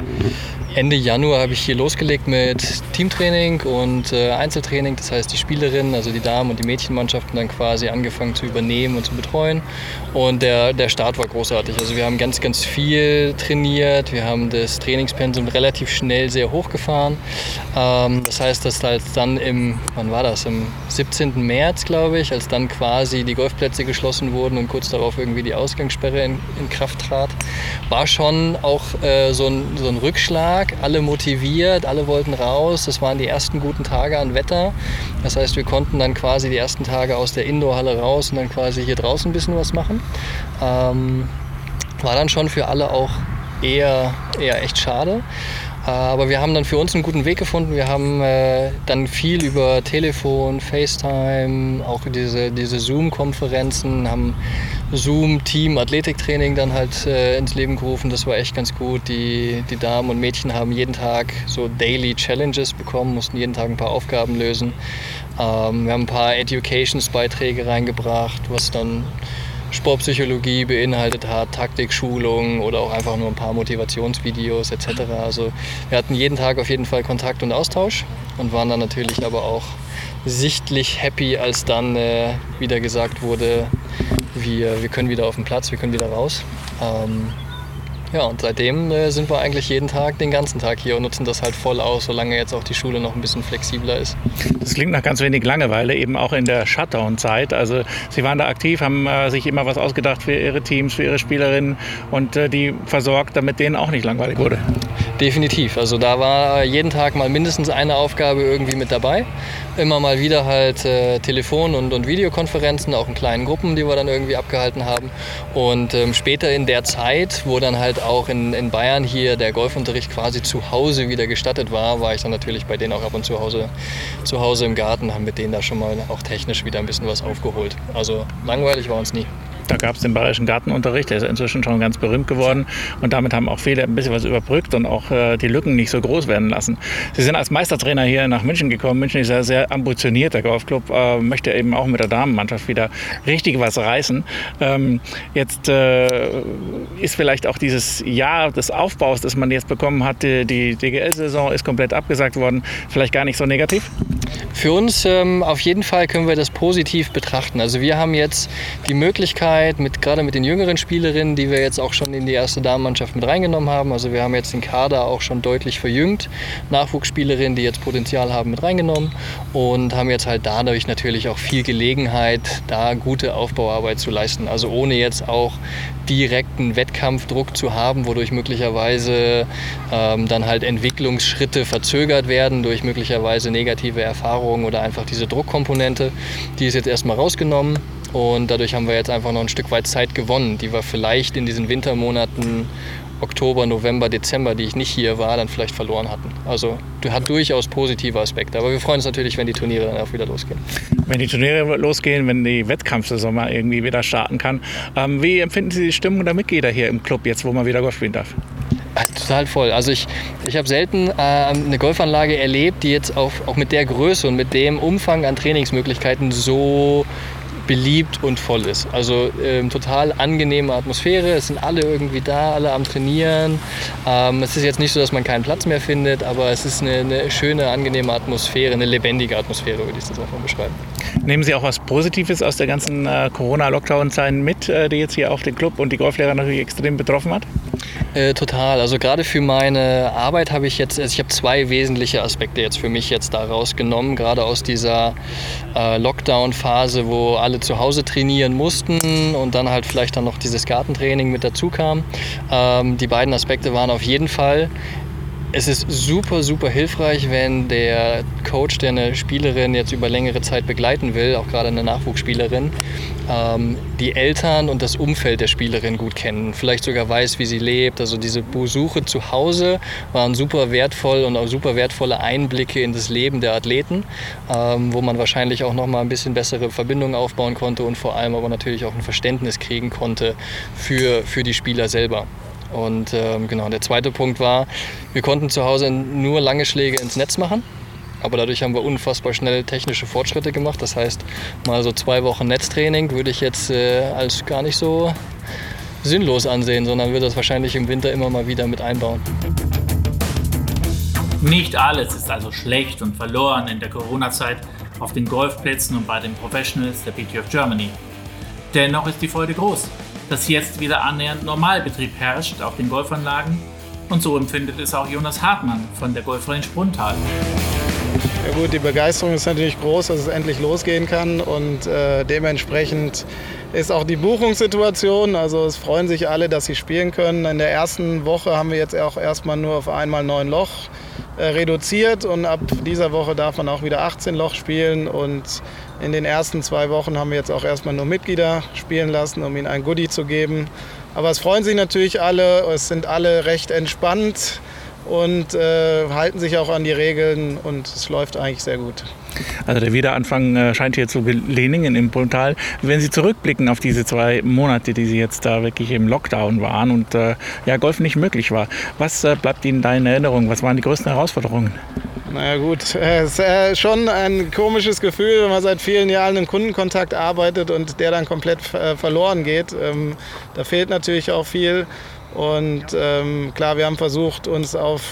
Ende Januar habe ich hier losgelegt mit Teamtraining und äh, Einzeltraining. Das heißt, die Spielerinnen, also die Damen- und die Mädchenmannschaften dann quasi angefangen zu übernehmen und zu betreuen. Und der, der Start war großartig. Also wir haben ganz, ganz viel trainiert. Wir haben das Trainingspensum relativ schnell sehr hochgefahren. Ähm, das heißt, dass halt dann im, wann war das? Im 17. März, glaube ich, als dann quasi die Golfplätze geschlossen wurden und kurz darauf irgendwie die Ausgangssperre in, in Kraft trat, war schon auch äh, so, ein, so ein Rückschlag alle motiviert, alle wollten raus. Das waren die ersten guten Tage an Wetter. Das heißt, wir konnten dann quasi die ersten Tage aus der Indoorhalle raus und dann quasi hier draußen ein bisschen was machen. Ähm, war dann schon für alle auch eher, eher echt schade. Aber wir haben dann für uns einen guten Weg gefunden. Wir haben äh, dann viel über Telefon, FaceTime, auch diese, diese Zoom-Konferenzen, haben Zoom-Team Athletiktraining dann halt äh, ins Leben gerufen. Das war echt ganz gut. Die, die Damen und Mädchen haben jeden Tag so Daily Challenges bekommen, mussten jeden Tag ein paar Aufgaben lösen. Ähm, wir haben ein paar Educations-Beiträge reingebracht, was dann Sportpsychologie beinhaltet hat, Taktikschulung oder auch einfach nur ein paar Motivationsvideos etc. Also wir hatten jeden Tag auf jeden Fall Kontakt und Austausch und waren dann natürlich aber auch sichtlich happy, als dann äh, wieder gesagt wurde, wir, wir können wieder auf den Platz, wir können wieder raus. Ähm, ja, und seitdem äh, sind wir eigentlich jeden Tag, den ganzen Tag hier und nutzen das halt voll aus, solange jetzt auch die Schule noch ein bisschen flexibler ist. Das klingt nach ganz wenig Langeweile, eben auch in der Shutdown-Zeit. Also Sie waren da aktiv, haben äh, sich immer was ausgedacht für Ihre Teams, für Ihre Spielerinnen und äh, die versorgt, damit denen auch nicht langweilig wurde. Definitiv. Also da war jeden Tag mal mindestens eine Aufgabe irgendwie mit dabei. Immer mal wieder halt äh, Telefon- und, und, Videokonferenzen, auch in kleinen Gruppen, die wir dann irgendwie abgehalten haben. Und ähm, später in der Zeit, wo dann halt auch in, in Bayern hier der Golfunterricht quasi zu Hause wieder gestattet war, war ich dann natürlich bei denen auch ab und zu Hause, zu Hause im Garten, haben mit denen da schon mal auch technisch wieder ein bisschen was aufgeholt. Also langweilig war uns nie. Da gab es den Bayerischen Gartenunterricht, der ist inzwischen schon ganz berühmt geworden. Und damit haben auch viele ein bisschen was überbrückt und auch äh, die Lücken nicht so groß werden lassen. Sie sind als Meistertrainer hier nach München gekommen. München ist ja sehr ambitioniert. Der Golfclub äh, möchte eben auch mit der Damenmannschaft wieder richtig was reißen. Ähm, jetzt äh, ist vielleicht auch dieses Jahr des Aufbaus, das man jetzt bekommen hat, die, die DGL-Saison ist komplett abgesagt worden, vielleicht gar nicht so negativ? Für uns ähm, auf jeden Fall können wir das positiv betrachten. Also wir haben jetzt die Möglichkeit, mit, gerade mit den jüngeren Spielerinnen, die wir jetzt auch schon in die erste Damenmannschaft mit reingenommen haben, also wir haben jetzt den Kader auch schon deutlich verjüngt, Nachwuchsspielerinnen, die jetzt Potenzial haben, mit reingenommen und haben jetzt halt dadurch natürlich auch viel Gelegenheit, da gute Aufbauarbeit zu leisten. Also ohne jetzt auch direkten Wettkampfdruck zu haben, wodurch möglicherweise ähm, dann halt Entwicklungsschritte verzögert werden durch möglicherweise negative Erfahrungen oder einfach diese Druckkomponente. Die ist jetzt erstmal rausgenommen und dadurch haben wir jetzt einfach noch ein Stück weit Zeit gewonnen, die wir vielleicht in diesen Wintermonaten Oktober, November, Dezember, die ich nicht hier war, dann vielleicht verloren hatten. Also hat durchaus positive Aspekte. Aber wir freuen uns natürlich, wenn die Turniere dann auch wieder losgehen. Wenn die Turniere losgehen, wenn die Wettkampfsaison mal irgendwie wieder starten kann. Ähm, wie empfinden Sie die Stimmung der Mitglieder hier im Club jetzt, wo man wieder Golf spielen darf? Total voll. Also ich, ich habe selten äh, eine Golfanlage erlebt, die jetzt auch, auch mit der Größe und mit dem Umfang an Trainingsmöglichkeiten so beliebt und voll ist. Also ähm, total angenehme Atmosphäre. Es sind alle irgendwie da, alle am Trainieren. Ähm, es ist jetzt nicht so, dass man keinen Platz mehr findet, aber es ist eine, eine schöne, angenehme Atmosphäre, eine lebendige Atmosphäre, würde ich das einfach beschreiben. Nehmen Sie auch was Positives aus der ganzen äh, Corona-Lockdown-Zeit mit, äh, die jetzt hier auch den Club und die Golflehrer natürlich extrem betroffen hat? Äh, total. Also gerade für meine Arbeit habe ich jetzt, also ich habe zwei wesentliche Aspekte jetzt für mich jetzt daraus genommen, gerade aus dieser äh, Lockdown-Phase, wo alle zu Hause trainieren mussten und dann halt vielleicht dann noch dieses Gartentraining mit dazu kam. Ähm, die beiden Aspekte waren auf jeden Fall es ist super, super hilfreich, wenn der Coach, der eine Spielerin jetzt über längere Zeit begleiten will, auch gerade eine Nachwuchsspielerin, ähm, die Eltern und das Umfeld der Spielerin gut kennen, vielleicht sogar weiß, wie sie lebt. Also diese Besuche zu Hause waren super wertvoll und auch super wertvolle Einblicke in das Leben der Athleten, ähm, wo man wahrscheinlich auch noch mal ein bisschen bessere Verbindungen aufbauen konnte und vor allem aber natürlich auch ein Verständnis kriegen konnte für, für die Spieler selber. Und ähm, genau, der zweite Punkt war, wir konnten zu Hause nur lange Schläge ins Netz machen. Aber dadurch haben wir unfassbar schnell technische Fortschritte gemacht. Das heißt, mal so zwei Wochen Netztraining würde ich jetzt äh, als gar nicht so sinnlos ansehen, sondern würde das wahrscheinlich im Winter immer mal wieder mit einbauen. Nicht alles ist also schlecht und verloren in der Corona-Zeit auf den Golfplätzen und bei den Professionals der PTF Germany. Dennoch ist die Freude groß dass jetzt wieder annähernd Normalbetrieb herrscht auf den Golfanlagen. Und so empfindet es auch Jonas Hartmann von der Golfrange Bruntal. Ja gut, die Begeisterung ist natürlich groß, dass es endlich losgehen kann und äh, dementsprechend ist auch die Buchungssituation. Also es freuen sich alle, dass sie spielen können. In der ersten Woche haben wir jetzt auch erstmal nur auf einmal neun Loch reduziert und ab dieser Woche darf man auch wieder 18 Loch spielen und in den ersten zwei Wochen haben wir jetzt auch erstmal nur Mitglieder spielen lassen, um ihnen ein Goodie zu geben. Aber es freuen sich natürlich alle, es sind alle recht entspannt und äh, halten sich auch an die Regeln und es läuft eigentlich sehr gut. Also der Wiederanfang äh, scheint hier zu gelingen im Portal. Wenn Sie zurückblicken auf diese zwei Monate, die Sie jetzt da wirklich im Lockdown waren und äh, ja, Golf nicht möglich war, was äh, bleibt Ihnen da in Erinnerung? Was waren die größten Herausforderungen? Naja gut, es ist schon ein komisches Gefühl, wenn man seit vielen Jahren in Kundenkontakt arbeitet und der dann komplett verloren geht. Ähm, da fehlt natürlich auch viel. Und ähm, klar, wir haben versucht, uns auf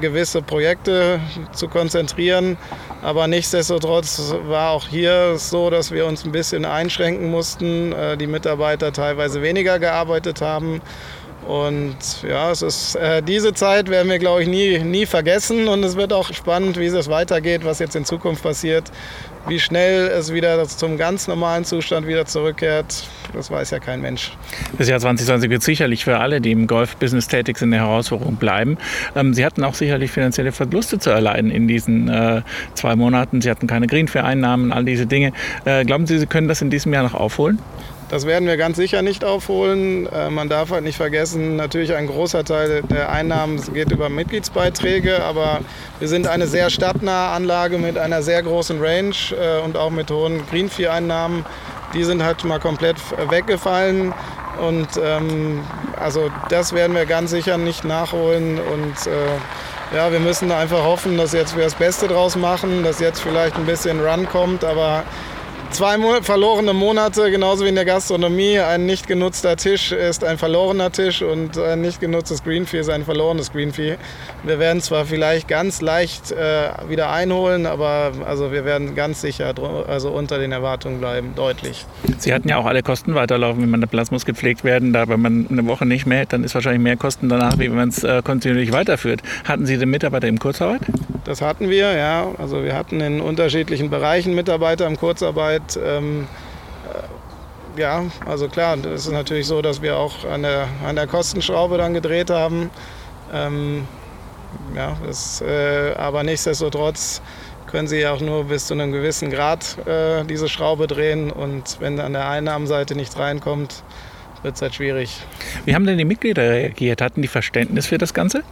gewisse Projekte zu konzentrieren. Aber nichtsdestotrotz war auch hier so, dass wir uns ein bisschen einschränken mussten, äh, die Mitarbeiter teilweise weniger gearbeitet haben. Und ja, es ist, äh, diese Zeit werden wir, glaube ich, nie, nie vergessen. Und es wird auch spannend, wie es weitergeht, was jetzt in Zukunft passiert. Wie schnell es wieder zum ganz normalen Zustand wieder zurückkehrt, das weiß ja kein Mensch. Das Jahr 2020 wird sicherlich für alle, die im Golf-Business tätig sind, eine Herausforderung bleiben. Ähm, Sie hatten auch sicherlich finanzielle Verluste zu erleiden in diesen äh, zwei Monaten. Sie hatten keine Greenfair-Einnahmen, all diese Dinge. Äh, glauben Sie, Sie können das in diesem Jahr noch aufholen? Das werden wir ganz sicher nicht aufholen. Äh, man darf halt nicht vergessen, natürlich ein großer Teil der Einnahmen geht über Mitgliedsbeiträge, aber wir sind eine sehr stadtnahe Anlage mit einer sehr großen Range äh, und auch mit hohen Greenfee-Einnahmen. Die sind halt mal komplett weggefallen und ähm, also das werden wir ganz sicher nicht nachholen und äh, ja, wir müssen einfach hoffen, dass jetzt wir das Beste draus machen, dass jetzt vielleicht ein bisschen Run kommt, aber Zwei verlorene Monate, genauso wie in der Gastronomie. Ein nicht genutzter Tisch ist ein verlorener Tisch und ein nicht genutztes Greenfee ist ein verlorenes Greenfee. Wir werden zwar vielleicht ganz leicht äh, wieder einholen, aber also wir werden ganz sicher also unter den Erwartungen bleiben, deutlich. Sie hatten ja auch alle Kosten weiterlaufen, wenn man der Platz muss gepflegt werden. Da, wenn man eine Woche nicht mehr dann ist wahrscheinlich mehr Kosten danach, wie wenn man es äh, kontinuierlich weiterführt. Hatten Sie den Mitarbeiter im Kurzarbeit? Das hatten wir, ja. Also wir hatten in unterschiedlichen Bereichen Mitarbeiter im Kurzarbeit. Ähm, äh, ja, also klar, es ist natürlich so, dass wir auch an der, an der Kostenschraube dann gedreht haben. Ähm, ja, das, äh, aber nichtsdestotrotz können Sie auch nur bis zu einem gewissen Grad äh, diese Schraube drehen und wenn an der Einnahmenseite nicht reinkommt, wird es halt schwierig. Wie haben denn die Mitglieder reagiert? Hatten die Verständnis für das Ganze?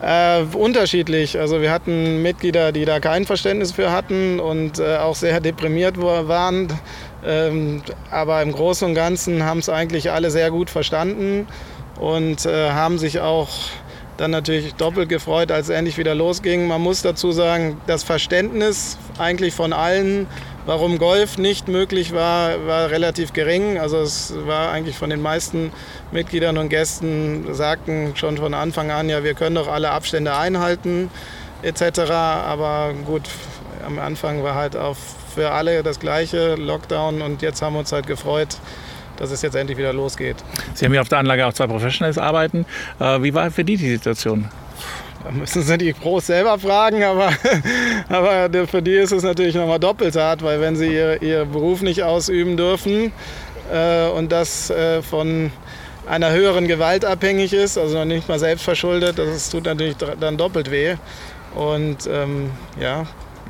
Äh, unterschiedlich. Also wir hatten Mitglieder, die da kein Verständnis für hatten und äh, auch sehr deprimiert waren. Ähm, aber im Großen und Ganzen haben es eigentlich alle sehr gut verstanden und äh, haben sich auch dann natürlich doppelt gefreut, als es endlich wieder losging. Man muss dazu sagen, das Verständnis eigentlich von allen Warum Golf nicht möglich war, war relativ gering. Also es war eigentlich von den meisten Mitgliedern und Gästen, sagten schon von Anfang an, ja, wir können doch alle Abstände einhalten etc. Aber gut, am Anfang war halt auch für alle das gleiche, Lockdown und jetzt haben wir uns halt gefreut, dass es jetzt endlich wieder losgeht. Sie haben hier auf der Anlage auch zwei Professionals arbeiten. Äh, wie war für die die Situation? Da müssen Sie die Pros selber fragen, aber, aber für die ist es natürlich nochmal doppelt hart, weil wenn sie ihr, ihr Beruf nicht ausüben dürfen äh, und das äh, von einer höheren Gewalt abhängig ist, also noch nicht mal selbst verschuldet, das tut natürlich dann doppelt weh. Und ähm, ja,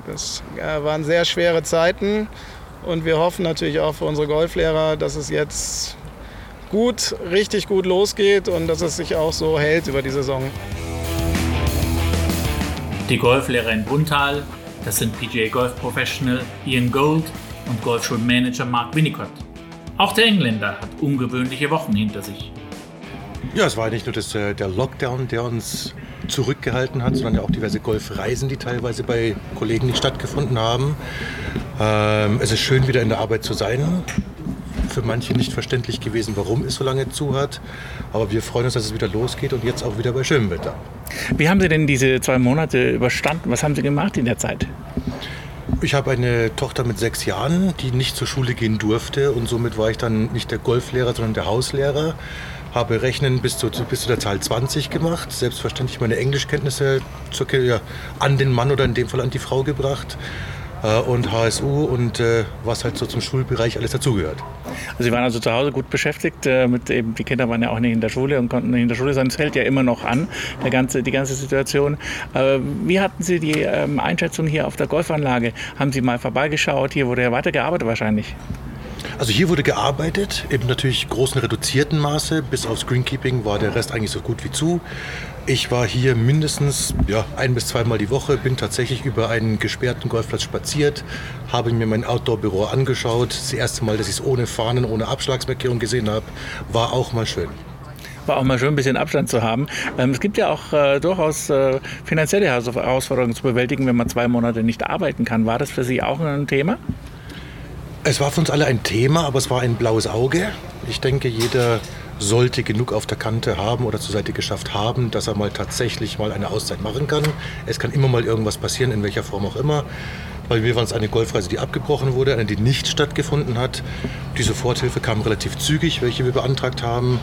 das äh, waren sehr schwere Zeiten und wir hoffen natürlich auch für unsere Golflehrer, dass es jetzt gut, richtig gut losgeht und dass es sich auch so hält über die Saison. Die Golflehrer in Buntal, das sind PGA Golf Professional Ian Gold und Golfschulmanager Mark Winnicott. Auch der Engländer hat ungewöhnliche Wochen hinter sich. Ja, es war nicht nur das, äh, der Lockdown, der uns zurückgehalten hat, sondern ja auch diverse Golfreisen, die teilweise bei Kollegen nicht stattgefunden haben. Ähm, es ist schön, wieder in der Arbeit zu sein für manche nicht verständlich gewesen, warum es so lange zu hat. Aber wir freuen uns, dass es wieder losgeht und jetzt auch wieder bei schönem Wetter. Wie haben Sie denn diese zwei Monate überstanden? Was haben Sie gemacht in der Zeit? Ich habe eine Tochter mit sechs Jahren, die nicht zur Schule gehen durfte und somit war ich dann nicht der Golflehrer, sondern der Hauslehrer. Habe Rechnen bis zu, bis zu der Zahl 20 gemacht, selbstverständlich meine Englischkenntnisse zur, ja, an den Mann oder in dem Fall an die Frau gebracht äh, und HSU und äh, was halt so zum Schulbereich alles dazugehört. Also Sie waren also zu Hause gut beschäftigt, äh, mit eben, die Kinder waren ja auch nicht in der Schule und konnten nicht in der Schule sein. Es hält ja immer noch an, der ganze, die ganze Situation. Äh, wie hatten Sie die ähm, Einschätzung hier auf der Golfanlage? Haben Sie mal vorbeigeschaut? Hier wurde ja weitergearbeitet wahrscheinlich. Also hier wurde gearbeitet, eben natürlich großen reduzierten Maße. Bis aufs Greenkeeping war der Rest eigentlich so gut wie zu. Ich war hier mindestens ja, ein bis zweimal die Woche, bin tatsächlich über einen gesperrten Golfplatz spaziert, habe mir mein Outdoor-Büro angeschaut. Das erste Mal, dass ich es ohne Fahnen, ohne Abschlagsmarkierung gesehen habe, war auch mal schön war auch mal schön, ein bisschen Abstand zu haben. Ähm, es gibt ja auch äh, durchaus äh, finanzielle Herausforderungen zu bewältigen, wenn man zwei Monate nicht arbeiten kann. War das für Sie auch ein Thema? Es war für uns alle ein Thema, aber es war ein blaues Auge. Ich denke, jeder sollte genug auf der Kante haben oder zur Seite geschafft haben, dass er mal tatsächlich mal eine Auszeit machen kann. Es kann immer mal irgendwas passieren, in welcher Form auch immer. Bei mir war es eine Golfreise, die abgebrochen wurde, eine, die nicht stattgefunden hat. Die Soforthilfe kam relativ zügig, welche wir beantragt haben.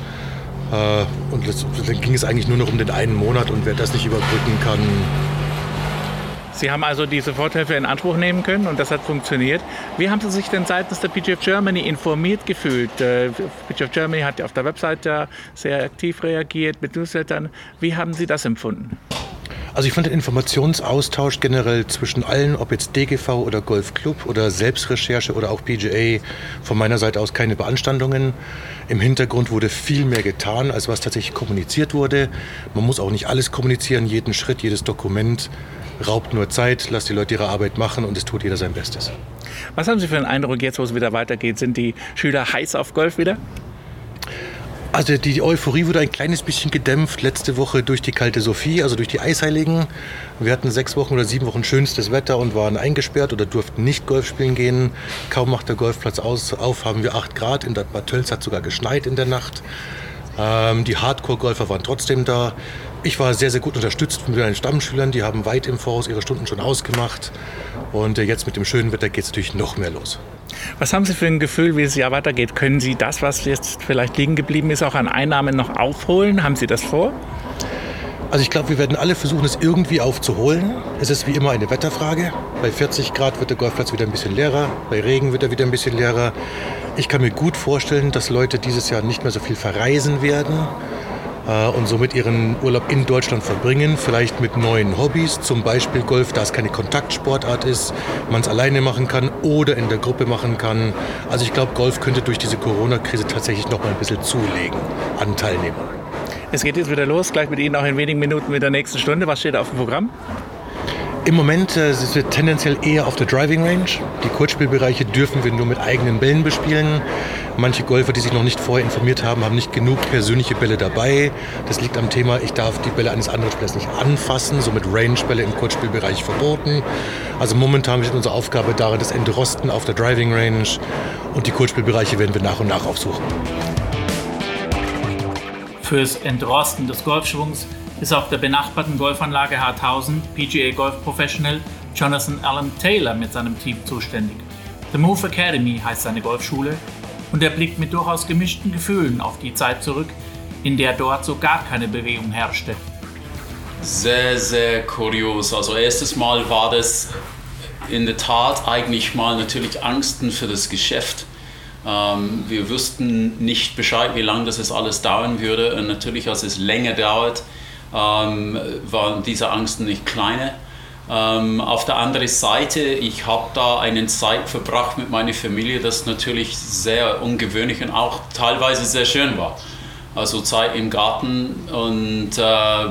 Äh, und dann ging es eigentlich nur noch um den einen Monat und wer das nicht überbrücken kann, Sie haben also die Soforthilfe in Anspruch nehmen können und das hat funktioniert. Wie haben Sie sich denn seitens der PGF Germany informiert gefühlt? Äh, PGF Germany hat ja auf der Webseite sehr aktiv reagiert mit Newslettern. Wie haben Sie das empfunden? Also ich fand den Informationsaustausch generell zwischen allen, ob jetzt DGV oder Golfclub oder Selbstrecherche oder auch PGA, von meiner Seite aus keine Beanstandungen. Im Hintergrund wurde viel mehr getan, als was tatsächlich kommuniziert wurde. Man muss auch nicht alles kommunizieren, jeden Schritt, jedes Dokument raubt nur Zeit, lasst die Leute ihre Arbeit machen und es tut jeder sein Bestes. Was haben Sie für einen Eindruck jetzt, wo es wieder weitergeht? Sind die Schüler heiß auf Golf wieder? Also die Euphorie wurde ein kleines bisschen gedämpft letzte Woche durch die kalte Sophie, also durch die Eisheiligen. Wir hatten sechs Wochen oder sieben Wochen schönstes Wetter und waren eingesperrt oder durften nicht Golf spielen gehen. Kaum macht der Golfplatz aus, auf, haben wir acht Grad. In Bad Tölz hat sogar geschneit in der Nacht. Ähm, die Hardcore-Golfer waren trotzdem da. Ich war sehr, sehr gut unterstützt mit meinen Stammschülern. Die haben weit im Voraus ihre Stunden schon ausgemacht. Und äh, jetzt mit dem schönen Wetter geht es natürlich noch mehr los. Was haben Sie für ein Gefühl, wie es Jahr weitergeht? Können Sie das, was jetzt vielleicht liegen geblieben ist, auch an Einnahmen noch aufholen? Haben Sie das vor? Also ich glaube, wir werden alle versuchen, es irgendwie aufzuholen. Es ist wie immer eine Wetterfrage. Bei 40 Grad wird der Golfplatz wieder ein bisschen leerer, bei Regen wird er wieder ein bisschen leerer. Ich kann mir gut vorstellen, dass Leute dieses Jahr nicht mehr so viel verreisen werden äh, und somit ihren Urlaub in Deutschland verbringen, vielleicht mit neuen Hobbys, zum Beispiel Golf, da es keine Kontaktsportart ist, man es alleine machen kann oder in der Gruppe machen kann. Also ich glaube, Golf könnte durch diese Corona-Krise tatsächlich noch mal ein bisschen zulegen an Teilnehmern. Es geht jetzt wieder los, gleich mit Ihnen auch in wenigen Minuten mit der nächsten Stunde. Was steht auf dem Programm? Im Moment äh, sind wir tendenziell eher auf der Driving Range. Die Kurzspielbereiche dürfen wir nur mit eigenen Bällen bespielen. Manche Golfer, die sich noch nicht vorher informiert haben, haben nicht genug persönliche Bälle dabei. Das liegt am Thema, ich darf die Bälle eines anderen Spielers nicht anfassen. Somit Range-Bälle im Kurzspielbereich verboten. Also momentan besteht unsere Aufgabe darin, das Entrosten auf der Driving Range und die Kurzspielbereiche werden wir nach und nach aufsuchen. Fürs Entrosten des Golfschwungs ist auf der benachbarten Golfanlage Harthausen PGA Golf Professional Jonathan Allen Taylor mit seinem Team zuständig. The Move Academy heißt seine Golfschule und er blickt mit durchaus gemischten Gefühlen auf die Zeit zurück, in der dort so gar keine Bewegung herrschte. Sehr, sehr kurios. Also erstes Mal war das in der Tat eigentlich mal natürlich Angsten für das Geschäft. Ähm, wir wussten nicht Bescheid, wie lange das alles dauern würde. Und natürlich, als es länger dauert, ähm, waren diese Angsten nicht kleiner. Ähm, auf der anderen Seite, ich habe da eine Zeit verbracht mit meiner Familie, das natürlich sehr ungewöhnlich und auch teilweise sehr schön war. Also Zeit im Garten und äh,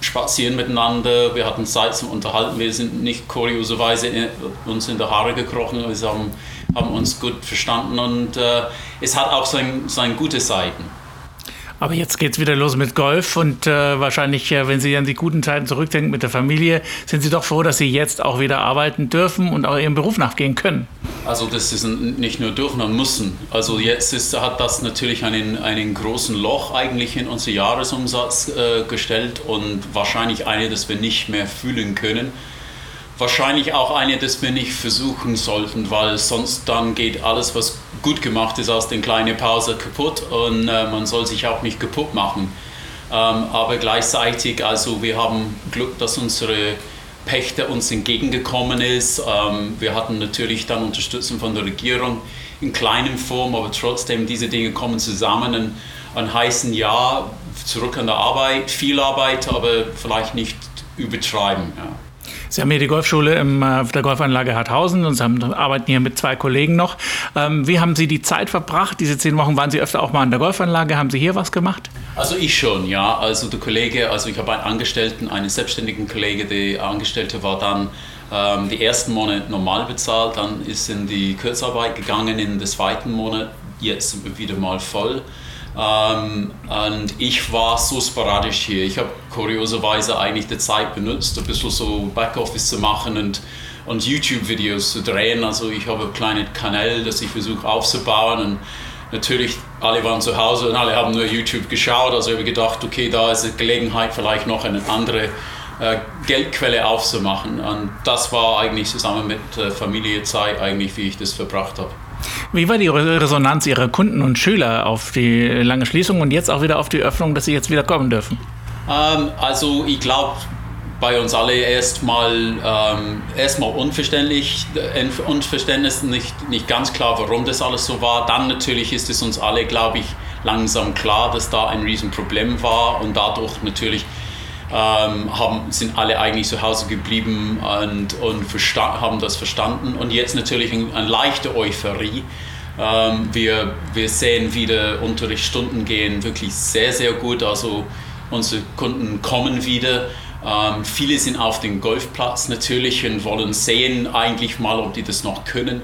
spazieren miteinander. Wir hatten Zeit zum Unterhalten. Wir sind nicht kurioserweise in, uns in die Haare gekrochen. Wir haben, haben uns gut verstanden und äh, es hat auch seine sein gute Seiten. Aber jetzt geht es wieder los mit Golf und äh, wahrscheinlich, äh, wenn Sie an die guten Zeiten zurückdenken mit der Familie, sind Sie doch froh, dass Sie jetzt auch wieder arbeiten dürfen und auch Ihrem Beruf nachgehen können. Also das ist nicht nur dürfen, sondern müssen. Also jetzt ist, hat das natürlich einen, einen großen Loch eigentlich in unser Jahresumsatz äh, gestellt und wahrscheinlich eine, das wir nicht mehr fühlen können wahrscheinlich auch eine, das wir nicht versuchen sollten, weil sonst dann geht alles, was gut gemacht ist, aus den kleinen Pause kaputt und äh, man soll sich auch nicht kaputt machen. Ähm, aber gleichzeitig, also wir haben Glück, dass unsere Pächter uns entgegengekommen ist. Ähm, wir hatten natürlich dann Unterstützung von der Regierung in kleinem Form, aber trotzdem diese Dinge kommen zusammen und, und heißen ja zurück an der Arbeit, viel Arbeit, aber vielleicht nicht übertreiben. Ja. Sie haben hier die Golfschule im, äh, auf der Golfanlage Harthausen und Sie haben, arbeiten hier mit zwei Kollegen noch. Ähm, wie haben Sie die Zeit verbracht? Diese zehn Wochen waren Sie öfter auch mal an der Golfanlage. Haben Sie hier was gemacht? Also ich schon, ja. Also der Kollege, also ich habe einen Angestellten, einen selbstständigen Kollege, der Angestellte war dann ähm, die ersten Monate normal bezahlt, dann ist in die Kurzarbeit gegangen in den zweiten Monat, jetzt wieder mal voll. Ähm, und ich war so sporadisch hier. Ich habe kurioserweise eigentlich die Zeit benutzt, ein bisschen so Backoffice zu machen und, und YouTube-Videos zu drehen. Also ich habe einen kleinen Kanal, das ich versuche aufzubauen. Und natürlich, alle waren zu Hause und alle haben nur YouTube geschaut. Also ich habe gedacht, okay, da ist eine Gelegenheit, vielleicht noch eine andere äh, Geldquelle aufzumachen. Und das war eigentlich zusammen mit äh, Familienzeit eigentlich, wie ich das verbracht habe. Wie war die Resonanz Ihrer Kunden und Schüler auf die lange Schließung und jetzt auch wieder auf die Öffnung, dass Sie jetzt wieder kommen dürfen? Ähm, also ich glaube, bei uns alle erstmal ähm, erstmal unverständlich, Unverständnis, nicht, nicht ganz klar, warum das alles so war. Dann natürlich ist es uns alle, glaube ich, langsam klar, dass da ein Riesenproblem war und dadurch natürlich ähm, haben, sind alle eigentlich zu Hause geblieben und, und haben das verstanden. Und jetzt natürlich eine, leichte Euphorie. Ähm, wir, wir sehen wieder Unterrichtsstunden gehen wirklich sehr, sehr gut. Also unsere Kunden kommen wieder. Ähm, viele sind auf dem Golfplatz natürlich und wollen sehen eigentlich mal, ob die das noch können.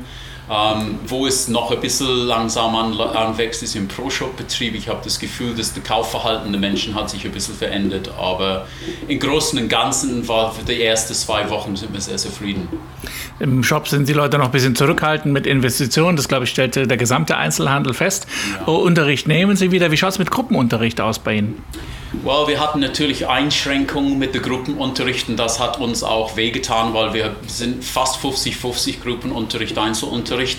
Ähm, wo es noch ein bisschen langsam an, anwächst, ist im Pro-Shop-Betrieb. Ich habe das Gefühl, dass das Kaufverhalten der Menschen hat sich ein bisschen verändert. Aber im Großen und Ganzen war für die ersten zwei Wochen sind wir sehr zufrieden. Im Shop sind die Leute noch ein bisschen zurückhaltend mit Investitionen. Das, glaube ich, stellte der gesamte Einzelhandel fest. Ja. Unterricht nehmen Sie wieder. Wie schaut es mit Gruppenunterricht aus bei Ihnen? Well, wir hatten natürlich Einschränkungen mit den Gruppenunterrichten. Das hat uns auch wehgetan, weil wir sind fast 50-50 Gruppenunterricht, Einzelunterricht.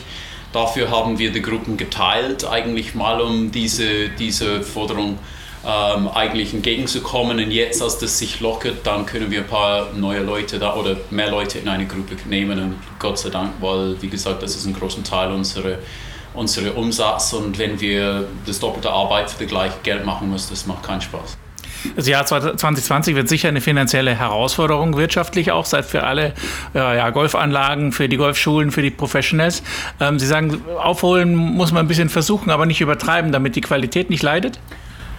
Dafür haben wir die Gruppen geteilt, eigentlich mal um diese, diese Forderung ähm, eigentlich entgegenzukommen. Und jetzt, als das sich lockert, dann können wir ein paar neue Leute da oder mehr Leute in eine Gruppe nehmen. Und Gott sei Dank, weil, wie gesagt, das ist ein großer Teil unserer unsere Umsatz und wenn wir das doppelte Arbeit für das gleiche Geld machen müssen, das macht keinen Spaß. Das Jahr 2020 wird sicher eine finanzielle Herausforderung, wirtschaftlich auch, seit für alle äh, ja, Golfanlagen, für die Golfschulen, für die Professionals. Ähm, Sie sagen, aufholen muss man ein bisschen versuchen, aber nicht übertreiben, damit die Qualität nicht leidet?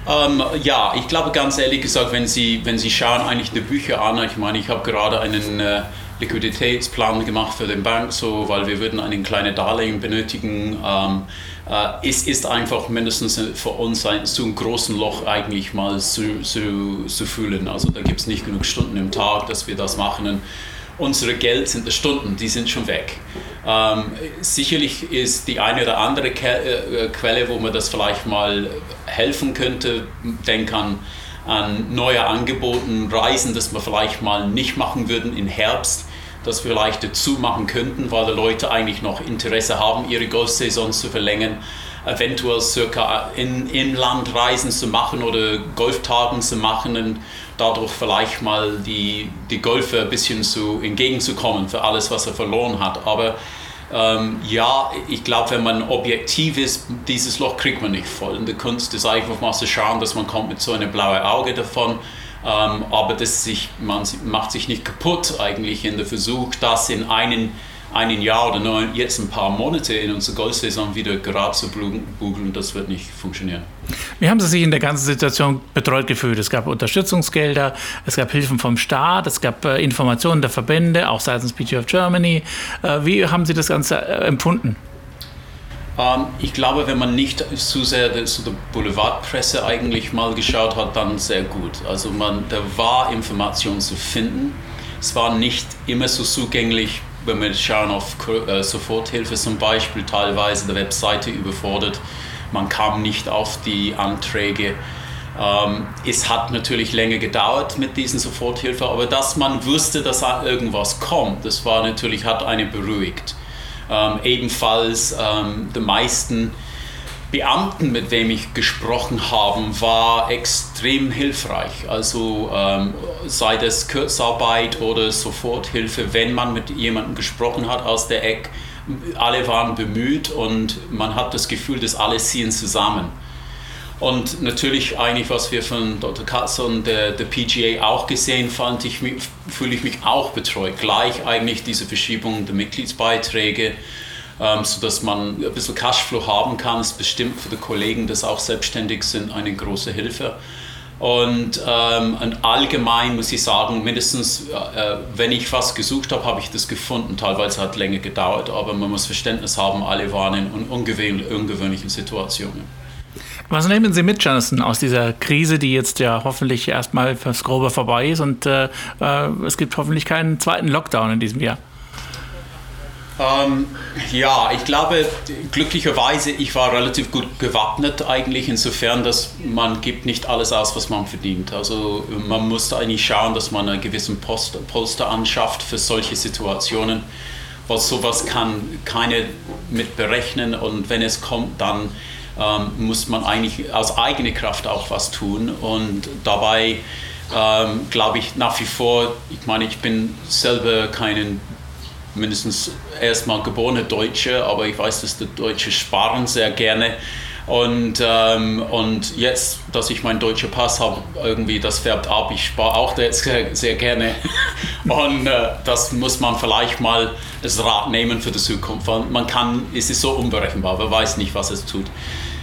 Ähm, ja, ich glaube ganz ehrlich gesagt, wenn Sie, wenn Sie schauen eigentlich die Bücher an, ich meine, ich habe gerade einen, äh, Liquiditätsplan gemacht für den Bank, so, weil wir würden einen kleinen Darlehen benötigen. Ähm, äh, es ist einfach mindestens für uns ein, so ein großes Loch eigentlich mal zu, zu, zu fühlen. Also da gibt es nicht genug Stunden im Tag, dass wir das machen. Und unsere Geld sind die Stunden, die sind schon weg. Ähm, sicherlich ist die eine oder andere Ke äh, Quelle, wo man das vielleicht mal helfen könnte. Denk an, an neue Angeboten, Reisen, das wir vielleicht mal nicht machen würden im Herbst, das wir vielleicht dazu machen könnten, weil die Leute eigentlich noch Interesse haben, ihre Golfsaison zu verlängern eventuell circa in, Inlandreisen zu machen oder Golftagen zu machen und dadurch vielleicht mal die, die Golfer ein bisschen zu, entgegenzukommen für alles, was er verloren hat. Aber ähm, ja, ich glaube, wenn man objektiv ist, dieses Loch kriegt man nicht voll. Und die Kunst ist einfach mal zu schauen, dass man kommt mit so einem blauen Auge davon. Ähm, aber das sich, man macht sich nicht kaputt eigentlich in der Versuch, das in einen ein Jahr oder nur jetzt ein paar Monate in unsere Golfsaison wieder gerade zu bugeln, das wird nicht funktionieren. Wie haben Sie sich in der ganzen Situation betreut gefühlt? Es gab Unterstützungsgelder, es gab Hilfen vom Staat, es gab äh, Informationen der Verbände, auch seitens PG of Germany. Äh, wie haben Sie das Ganze äh, empfunden? Ähm, ich glaube, wenn man nicht zu sehr zu der Boulevardpresse eigentlich mal geschaut hat, dann sehr gut. Also man, da war Information zu finden. Es war nicht immer so zugänglich wenn wir schauen auf äh, Soforthilfe zum Beispiel, teilweise der Webseite überfordert. Man kam nicht auf die Anträge. Ähm, es hat natürlich länger gedauert mit diesen Soforthilfe, aber dass man wusste, dass irgendwas kommt, das war natürlich, hat einen beruhigt. Ähm, ebenfalls ähm, die meisten Beamten, mit wem ich gesprochen habe, war extrem hilfreich. Also ähm, sei das Kurzarbeit oder Soforthilfe, wenn man mit jemandem gesprochen hat aus der Ecke, alle waren bemüht und man hat das Gefühl, dass alle ziehen zusammen. Und natürlich eigentlich, was wir von Dr. Katz und der, der PGA auch gesehen, fand ich, fühle ich mich auch betreut. Gleich eigentlich diese Verschiebung der Mitgliedsbeiträge ähm, sodass man ein bisschen Cashflow haben kann. Ist bestimmt für die Kollegen, die auch selbstständig sind, eine große Hilfe. Und, ähm, und allgemein muss ich sagen, mindestens, äh, wenn ich was gesucht habe, habe ich das gefunden. Teilweise hat es länger gedauert, aber man muss Verständnis haben, alle waren in ungewöhnlichen, ungewöhnlichen Situationen. Was nehmen Sie mit, Jonathan, aus dieser Krise, die jetzt ja hoffentlich erstmal fürs Grobe vorbei ist und äh, äh, es gibt hoffentlich keinen zweiten Lockdown in diesem Jahr? Ähm, ja, ich glaube, glücklicherweise, ich war relativ gut gewappnet eigentlich, insofern, dass man gibt nicht alles aus, was man verdient. Also man muss eigentlich schauen, dass man einen gewissen Post, Polster anschafft für solche Situationen, weil sowas kann keine mit berechnen und wenn es kommt, dann ähm, muss man eigentlich aus eigener Kraft auch was tun und dabei ähm, glaube ich nach wie vor, ich meine, ich bin selber keinen mindestens erstmal geborene Deutsche, aber ich weiß, dass die Deutsche sparen sehr gerne. Und, ähm, und jetzt, dass ich meinen deutschen Pass habe, irgendwie das färbt ab. Ich spare auch sehr, sehr gerne. Und äh, das muss man vielleicht mal als Rat nehmen für die Zukunft. Man kann, es ist so unberechenbar, wer weiß nicht, was es tut.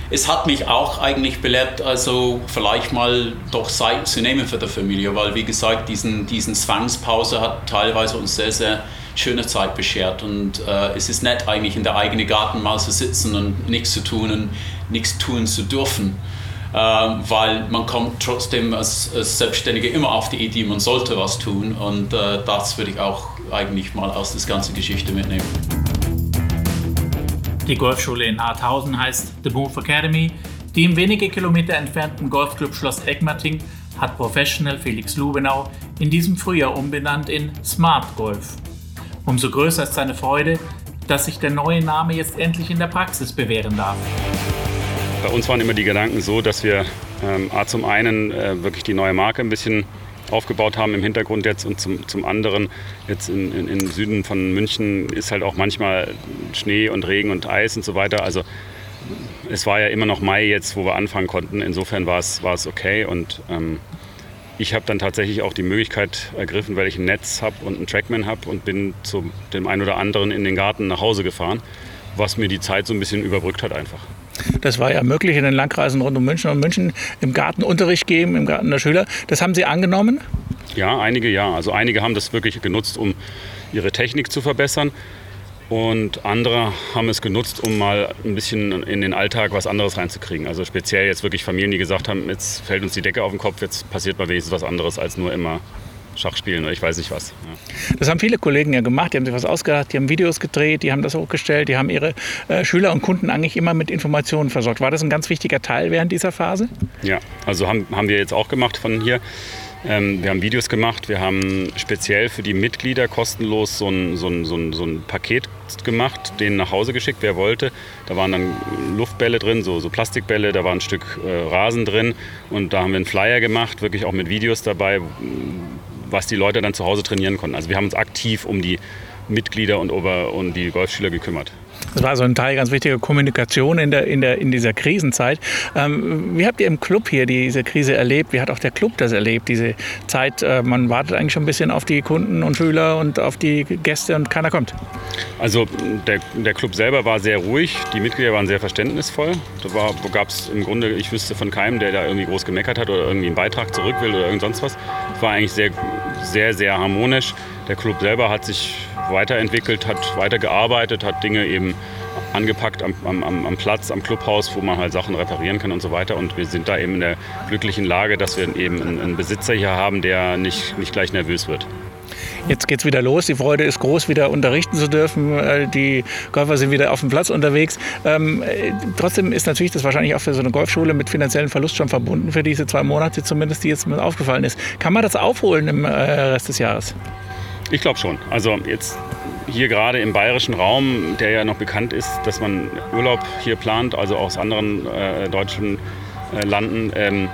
Es hat mich auch eigentlich belehrt, also vielleicht mal doch Zeit zu nehmen für die Familie, weil wie gesagt, diesen, diesen Zwangspause hat teilweise uns sehr, sehr schöne Zeit beschert. Und äh, es ist nett, eigentlich in der eigenen Garten mal zu sitzen und nichts zu tun und nichts tun zu dürfen. Äh, weil man kommt trotzdem als, als Selbstständiger immer auf die Idee, man sollte was tun. Und äh, das würde ich auch eigentlich mal aus der ganzen Geschichte mitnehmen. Die Golfschule in Harthausen heißt The Move Academy. Die im wenige Kilometer entfernten Golfclub Schloss Egmerting hat Professional Felix Lubenau in diesem Frühjahr umbenannt in Smart Golf. Umso größer ist seine Freude, dass sich der neue Name jetzt endlich in der Praxis bewähren darf. Bei uns waren immer die Gedanken so, dass wir ähm, zum einen äh, wirklich die neue Marke ein bisschen aufgebaut haben im Hintergrund jetzt und zum, zum anderen jetzt in, in, im Süden von München ist halt auch manchmal Schnee und Regen und Eis und so weiter. Also es war ja immer noch Mai jetzt, wo wir anfangen konnten. Insofern war es, war es okay und ähm, ich habe dann tatsächlich auch die Möglichkeit ergriffen, weil ich ein Netz habe und einen Trackman habe und bin zu dem einen oder anderen in den Garten nach Hause gefahren, was mir die Zeit so ein bisschen überbrückt hat einfach. Das war ja möglich in den Landkreisen rund um München und München im Garten Unterricht geben, im Garten der Schüler. Das haben Sie angenommen? Ja, einige ja. Also einige haben das wirklich genutzt, um ihre Technik zu verbessern. Und andere haben es genutzt, um mal ein bisschen in den Alltag was anderes reinzukriegen. Also speziell jetzt wirklich Familien, die gesagt haben, jetzt fällt uns die Decke auf den Kopf, jetzt passiert mal wenigstens was anderes als nur immer Schach spielen oder ich weiß nicht was. Ja. Das haben viele Kollegen ja gemacht, die haben sich was ausgedacht, die haben Videos gedreht, die haben das hochgestellt, die haben ihre äh, Schüler und Kunden eigentlich immer mit Informationen versorgt. War das ein ganz wichtiger Teil während dieser Phase? Ja, also haben, haben wir jetzt auch gemacht von hier. Ähm, wir haben Videos gemacht, wir haben speziell für die Mitglieder kostenlos so ein, so ein, so ein, so ein Paket gemacht, denen nach Hause geschickt, wer wollte. Da waren dann Luftbälle drin, so, so Plastikbälle, da war ein Stück äh, Rasen drin und da haben wir einen Flyer gemacht, wirklich auch mit Videos dabei, was die Leute dann zu Hause trainieren konnten. Also wir haben uns aktiv um die Mitglieder und, und die Golfschüler gekümmert. Das war so ein Teil ganz wichtiger Kommunikation in, der, in, der, in dieser Krisenzeit. Ähm, wie habt ihr im Club hier diese Krise erlebt? Wie hat auch der Club das erlebt, diese Zeit? Äh, man wartet eigentlich schon ein bisschen auf die Kunden und Schüler und auf die Gäste und keiner kommt. Also der, der Club selber war sehr ruhig, die Mitglieder waren sehr verständnisvoll. Da gab es im Grunde, ich wüsste von keinem, der da irgendwie groß gemeckert hat oder irgendwie einen Beitrag zurück will oder irgend sonst was. Es war eigentlich sehr, sehr, sehr harmonisch. Der Club selber hat sich weiterentwickelt, hat weitergearbeitet, hat Dinge eben angepackt am, am, am, Platz, am Clubhaus, wo man halt Sachen reparieren kann und so weiter. Und wir sind da eben in der glücklichen Lage, dass wir eben einen, einen Besitzer hier haben, der nicht, nicht gleich nervös wird. Jetzt geht es wieder los. Die Freude ist groß, wieder unterrichten zu dürfen. Äh, die Golfer sind wieder auf dem Platz unterwegs. Ähm, äh, trotzdem ist natürlich das wahrscheinlich auch für so eine Golfschule mit finanziellen Verlust schon verbunden, für diese zwei Monate zumindest, die jetzt aufgefallen ist. Kann man das aufholen im äh, Rest des Jahres? Ich glaube schon. Also jetzt hier gerade im bayerischen Raum, der ja noch bekannt ist, dass man Urlaub hier plant, also aus anderen äh, deutschen äh, Landen, ähm,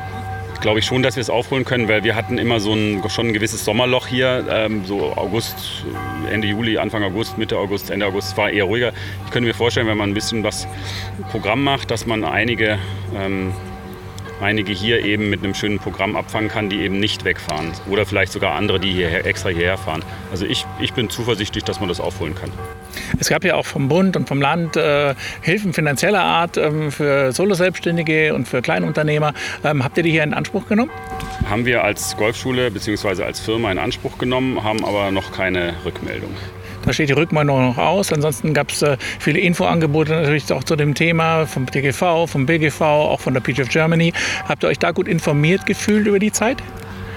glaube ich schon, dass wir es aufholen können, weil wir hatten immer so ein, schon ein gewisses Sommerloch hier, ähm, so August, Ende Juli, Anfang August, Mitte August, Ende August war eher ruhiger. Ich könnte mir vorstellen, wenn man ein bisschen was Programm macht, dass man einige ähm, einige hier eben mit einem schönen Programm abfangen kann, die eben nicht wegfahren. Oder vielleicht sogar andere, die hierher, extra hierher fahren. Also ich, ich bin zuversichtlich, dass man das aufholen kann. Es gab ja auch vom Bund und vom Land äh, Hilfen finanzieller Art ähm, für Solo-Selbstständige und für Kleinunternehmer. Ähm, habt ihr die hier in Anspruch genommen? Haben wir als Golfschule bzw. als Firma in Anspruch genommen, haben aber noch keine Rückmeldung. Da steht die Rückmeldung noch aus. Ansonsten gab es äh, viele Infoangebote natürlich auch zu dem Thema vom TGV, vom BGV, auch von der PGF Germany. Habt ihr euch da gut informiert gefühlt über die Zeit?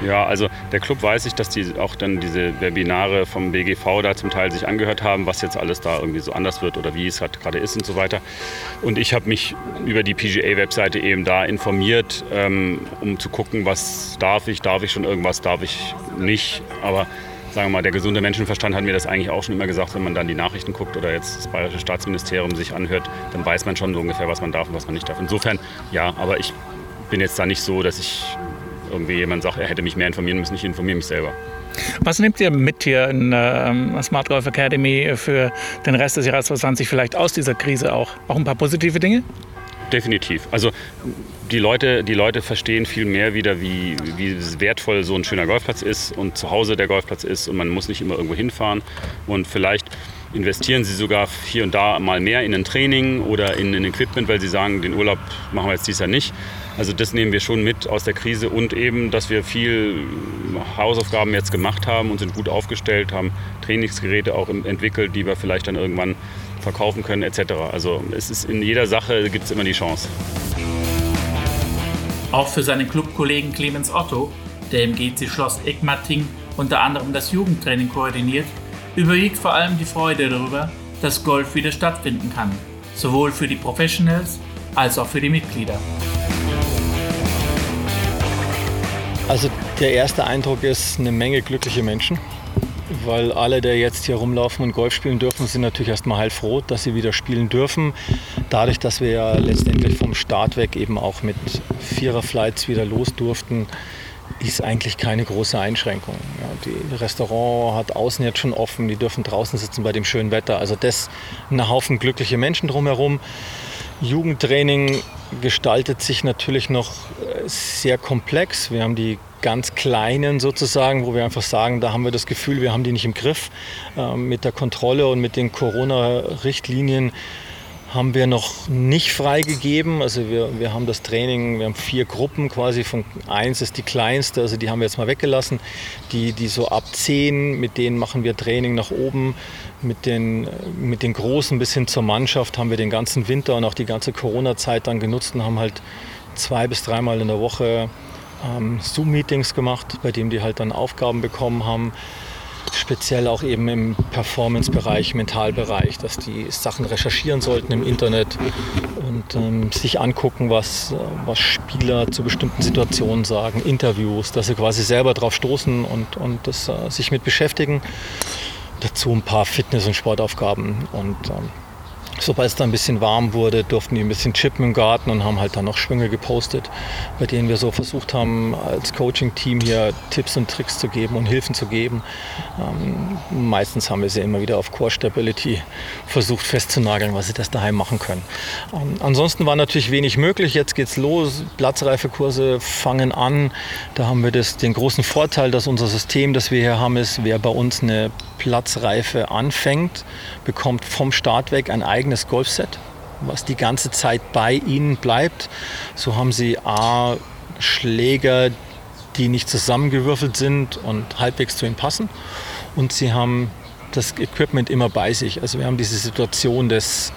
Ja, also der Club weiß ich, dass die auch dann diese Webinare vom BGV da zum Teil sich angehört haben, was jetzt alles da irgendwie so anders wird oder wie es halt gerade ist und so weiter. Und ich habe mich über die PGA-Webseite eben da informiert, ähm, um zu gucken, was darf ich, darf ich schon irgendwas, darf ich nicht. Aber sagen wir mal, der gesunde Menschenverstand hat mir das eigentlich auch schon immer gesagt, wenn man dann die Nachrichten guckt oder jetzt das Bayerische Staatsministerium sich anhört, dann weiß man schon so ungefähr, was man darf und was man nicht darf. Insofern, ja, aber ich bin jetzt da nicht so, dass ich irgendwie jemand sagt, er hätte mich mehr informieren müssen. Ich informiere mich selber. Was nehmt ihr mit hier in äh, Smart Golf Academy für den Rest des Jahres 2020 vielleicht aus dieser Krise auch? Auch ein paar positive Dinge? Definitiv. Also die Leute, die Leute verstehen viel mehr wieder, wie, wie wertvoll so ein schöner Golfplatz ist und zu Hause der Golfplatz ist und man muss nicht immer irgendwo hinfahren. Und vielleicht investieren sie sogar hier und da mal mehr in ein Training oder in ein Equipment, weil sie sagen, den Urlaub machen wir jetzt dieses Jahr nicht. Also das nehmen wir schon mit aus der Krise und eben, dass wir viel Hausaufgaben jetzt gemacht haben und sind gut aufgestellt, haben Trainingsgeräte auch entwickelt, die wir vielleicht dann irgendwann verkaufen können etc. Also es ist in jeder Sache gibt es immer die Chance. Auch für seinen Clubkollegen Clemens Otto, der im GC Schloss Egmating unter anderem das Jugendtraining koordiniert, überwiegt vor allem die Freude darüber, dass Golf wieder stattfinden kann, sowohl für die Professionals als auch für die Mitglieder. Also der erste Eindruck ist eine Menge glückliche Menschen weil alle, die jetzt hier rumlaufen und Golf spielen dürfen, sind natürlich erstmal heilfroh, dass sie wieder spielen dürfen. Dadurch, dass wir ja letztendlich vom Start weg eben auch mit Viererflights wieder los durften, ist eigentlich keine große Einschränkung. Ja, die Restaurant hat außen jetzt schon offen, die dürfen draußen sitzen bei dem schönen Wetter. Also das ein Haufen glückliche Menschen drumherum. Jugendtraining gestaltet sich natürlich noch äh, sehr komplex. Wir haben die ganz kleinen sozusagen, wo wir einfach sagen, da haben wir das Gefühl, wir haben die nicht im Griff. Ähm, mit der Kontrolle und mit den Corona-Richtlinien haben wir noch nicht freigegeben. Also wir, wir haben das Training, wir haben vier Gruppen quasi. Von eins ist die kleinste, also die haben wir jetzt mal weggelassen. Die, die so ab zehn, mit denen machen wir Training nach oben. Mit den, mit den Großen bis hin zur Mannschaft haben wir den ganzen Winter und auch die ganze Corona-Zeit dann genutzt und haben halt zwei bis dreimal in der Woche ähm, Zoom-Meetings gemacht, bei denen die halt dann Aufgaben bekommen haben speziell auch eben im Performance-Bereich, Mentalbereich, dass die Sachen recherchieren sollten im Internet und ähm, sich angucken, was, was Spieler zu bestimmten Situationen sagen, Interviews, dass sie quasi selber drauf stoßen und, und das, äh, sich mit beschäftigen. Dazu ein paar Fitness- und Sportaufgaben und ähm, Sobald es dann ein bisschen warm wurde, durften die ein bisschen chippen im Garten und haben halt dann noch Schwünge gepostet, bei denen wir so versucht haben, als Coaching-Team hier Tipps und Tricks zu geben und Hilfen zu geben. Ähm, meistens haben wir sie immer wieder auf Core Stability versucht festzunageln, was sie das daheim machen können. Ähm, ansonsten war natürlich wenig möglich. Jetzt geht's los. Platzreifekurse fangen an. Da haben wir das, den großen Vorteil, dass unser System, das wir hier haben, ist, wer bei uns eine Platzreife anfängt, bekommt vom Start weg ein eigenes Golfset, was die ganze Zeit bei ihnen bleibt. So haben sie A, Schläger, die nicht zusammengewürfelt sind und halbwegs zu ihnen passen. Und sie haben das Equipment immer bei sich. Also wir haben diese Situation des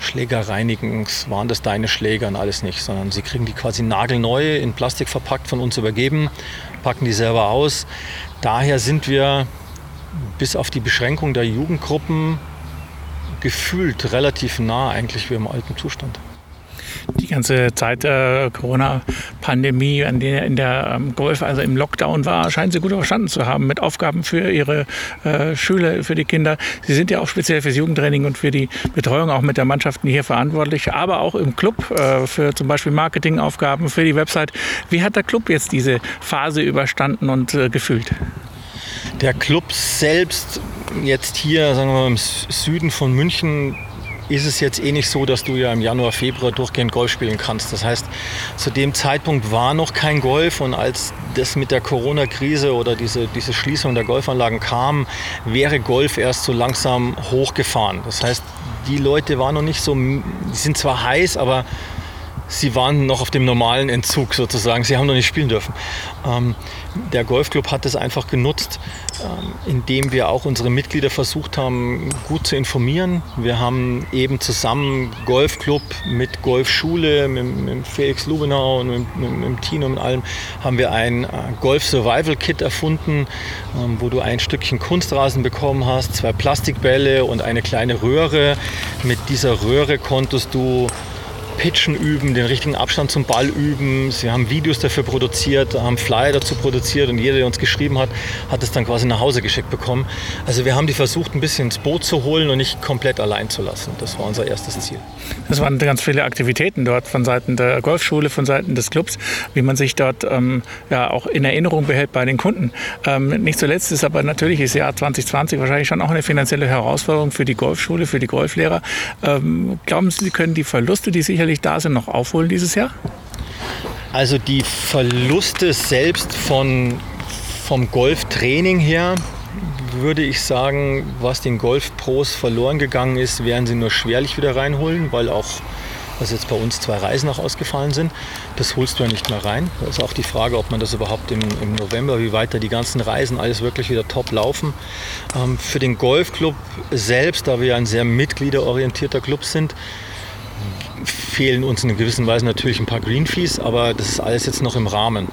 Schlägerreinigens, waren das deine Schläger und alles nicht, sondern sie kriegen die quasi nagelneu in Plastik verpackt von uns übergeben, packen die selber aus. Daher sind wir bis auf die Beschränkung der Jugendgruppen gefühlt relativ nah eigentlich wie im alten Zustand. Die ganze Zeit der äh, Corona-Pandemie, in der, in der ähm, Golf, also im Lockdown war, scheinen Sie gut überstanden zu haben mit Aufgaben für Ihre äh, Schüler, für die Kinder. Sie sind ja auch speziell fürs Jugendtraining und für die Betreuung auch mit der Mannschaften hier verantwortlich, aber auch im Club äh, für zum Beispiel Marketingaufgaben, für die Website. Wie hat der Club jetzt diese Phase überstanden und äh, gefühlt? Der Club selbst, jetzt hier, sagen wir mal, im Süden von München, ist es jetzt eh nicht so, dass du ja im Januar, Februar durchgehend Golf spielen kannst. Das heißt, zu dem Zeitpunkt war noch kein Golf und als das mit der Corona-Krise oder diese, diese Schließung der Golfanlagen kam, wäre Golf erst so langsam hochgefahren. Das heißt, die Leute waren noch nicht so, die sind zwar heiß, aber sie waren noch auf dem normalen Entzug sozusagen. Sie haben noch nicht spielen dürfen. Ähm, der Golfclub hat es einfach genutzt, ähm, indem wir auch unsere Mitglieder versucht haben, gut zu informieren. Wir haben eben zusammen Golfclub mit Golfschule, mit, mit Felix Lubenau und mit, mit, mit Tino und allem, haben wir ein äh, Golf Survival Kit erfunden, ähm, wo du ein Stückchen Kunstrasen bekommen hast, zwei Plastikbälle und eine kleine Röhre. Mit dieser Röhre konntest du Pitchen üben, den richtigen Abstand zum Ball üben. Sie haben Videos dafür produziert, haben Flyer dazu produziert und jeder, der uns geschrieben hat, hat es dann quasi nach Hause geschickt bekommen. Also wir haben die versucht, ein bisschen ins Boot zu holen und nicht komplett allein zu lassen. Das war unser erstes Ziel. Das waren ganz viele Aktivitäten dort von Seiten der Golfschule, von Seiten des Clubs, wie man sich dort ähm, ja auch in Erinnerung behält bei den Kunden. Ähm, nicht zuletzt ist aber natürlich das Jahr 2020 wahrscheinlich schon auch eine finanzielle Herausforderung für die Golfschule, für die Golflehrer. Ähm, glauben Sie, Sie können die Verluste, die sicherlich sicherlich da sind, noch aufholen dieses Jahr? Also die Verluste selbst von, vom Golftraining her, würde ich sagen, was den Golfpros verloren gegangen ist, werden sie nur schwerlich wieder reinholen, weil auch was jetzt bei uns zwei Reisen noch ausgefallen sind, das holst du ja nicht mehr rein. Da ist auch die Frage, ob man das überhaupt im, im November, wie weiter die ganzen Reisen alles wirklich wieder top laufen. Ähm, für den Golfclub selbst, da wir ja ein sehr mitgliederorientierter Club sind, fehlen uns in gewisser Weise natürlich ein paar Green Fees, aber das ist alles jetzt noch im Rahmen.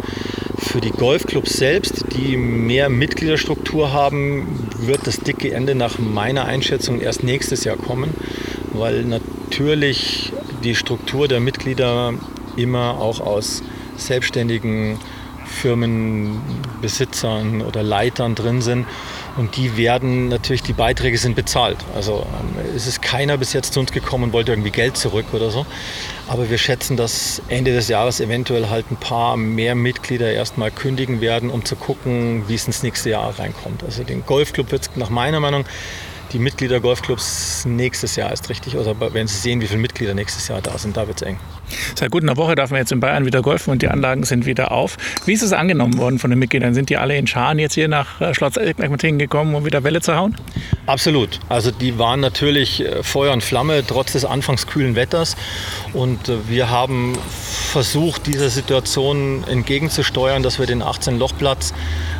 Für die Golfclubs selbst, die mehr Mitgliederstruktur haben, wird das dicke Ende nach meiner Einschätzung erst nächstes Jahr kommen, weil natürlich die Struktur der Mitglieder immer auch aus selbstständigen Firmenbesitzern oder Leitern drin sind und die werden natürlich, die Beiträge sind bezahlt. Also ähm, es ist keiner bis jetzt zu uns gekommen und wollte irgendwie Geld zurück oder so. Aber wir schätzen, dass Ende des Jahres eventuell halt ein paar mehr Mitglieder erstmal kündigen werden, um zu gucken, wie es ins nächste Jahr reinkommt. Also den Golfclub wird es nach meiner Meinung die Mitglieder Golfclubs nächstes Jahr ist richtig, oder wenn Sie sehen, wie viele Mitglieder nächstes Jahr da sind, da wird es eng. Seit gut einer Woche darf man jetzt in Bayern wieder golfen und die Anlagen sind wieder auf. Wie ist es angenommen worden von den Mitgliedern? Sind die alle in Scharen jetzt hier nach äh, Schloss Egbertin gekommen, um wieder Welle zu hauen? Absolut. Also die waren natürlich äh, Feuer und Flamme trotz des anfangs kühlen Wetters und äh, wir haben versucht, dieser Situation entgegenzusteuern, dass wir den 18-Loch-Platz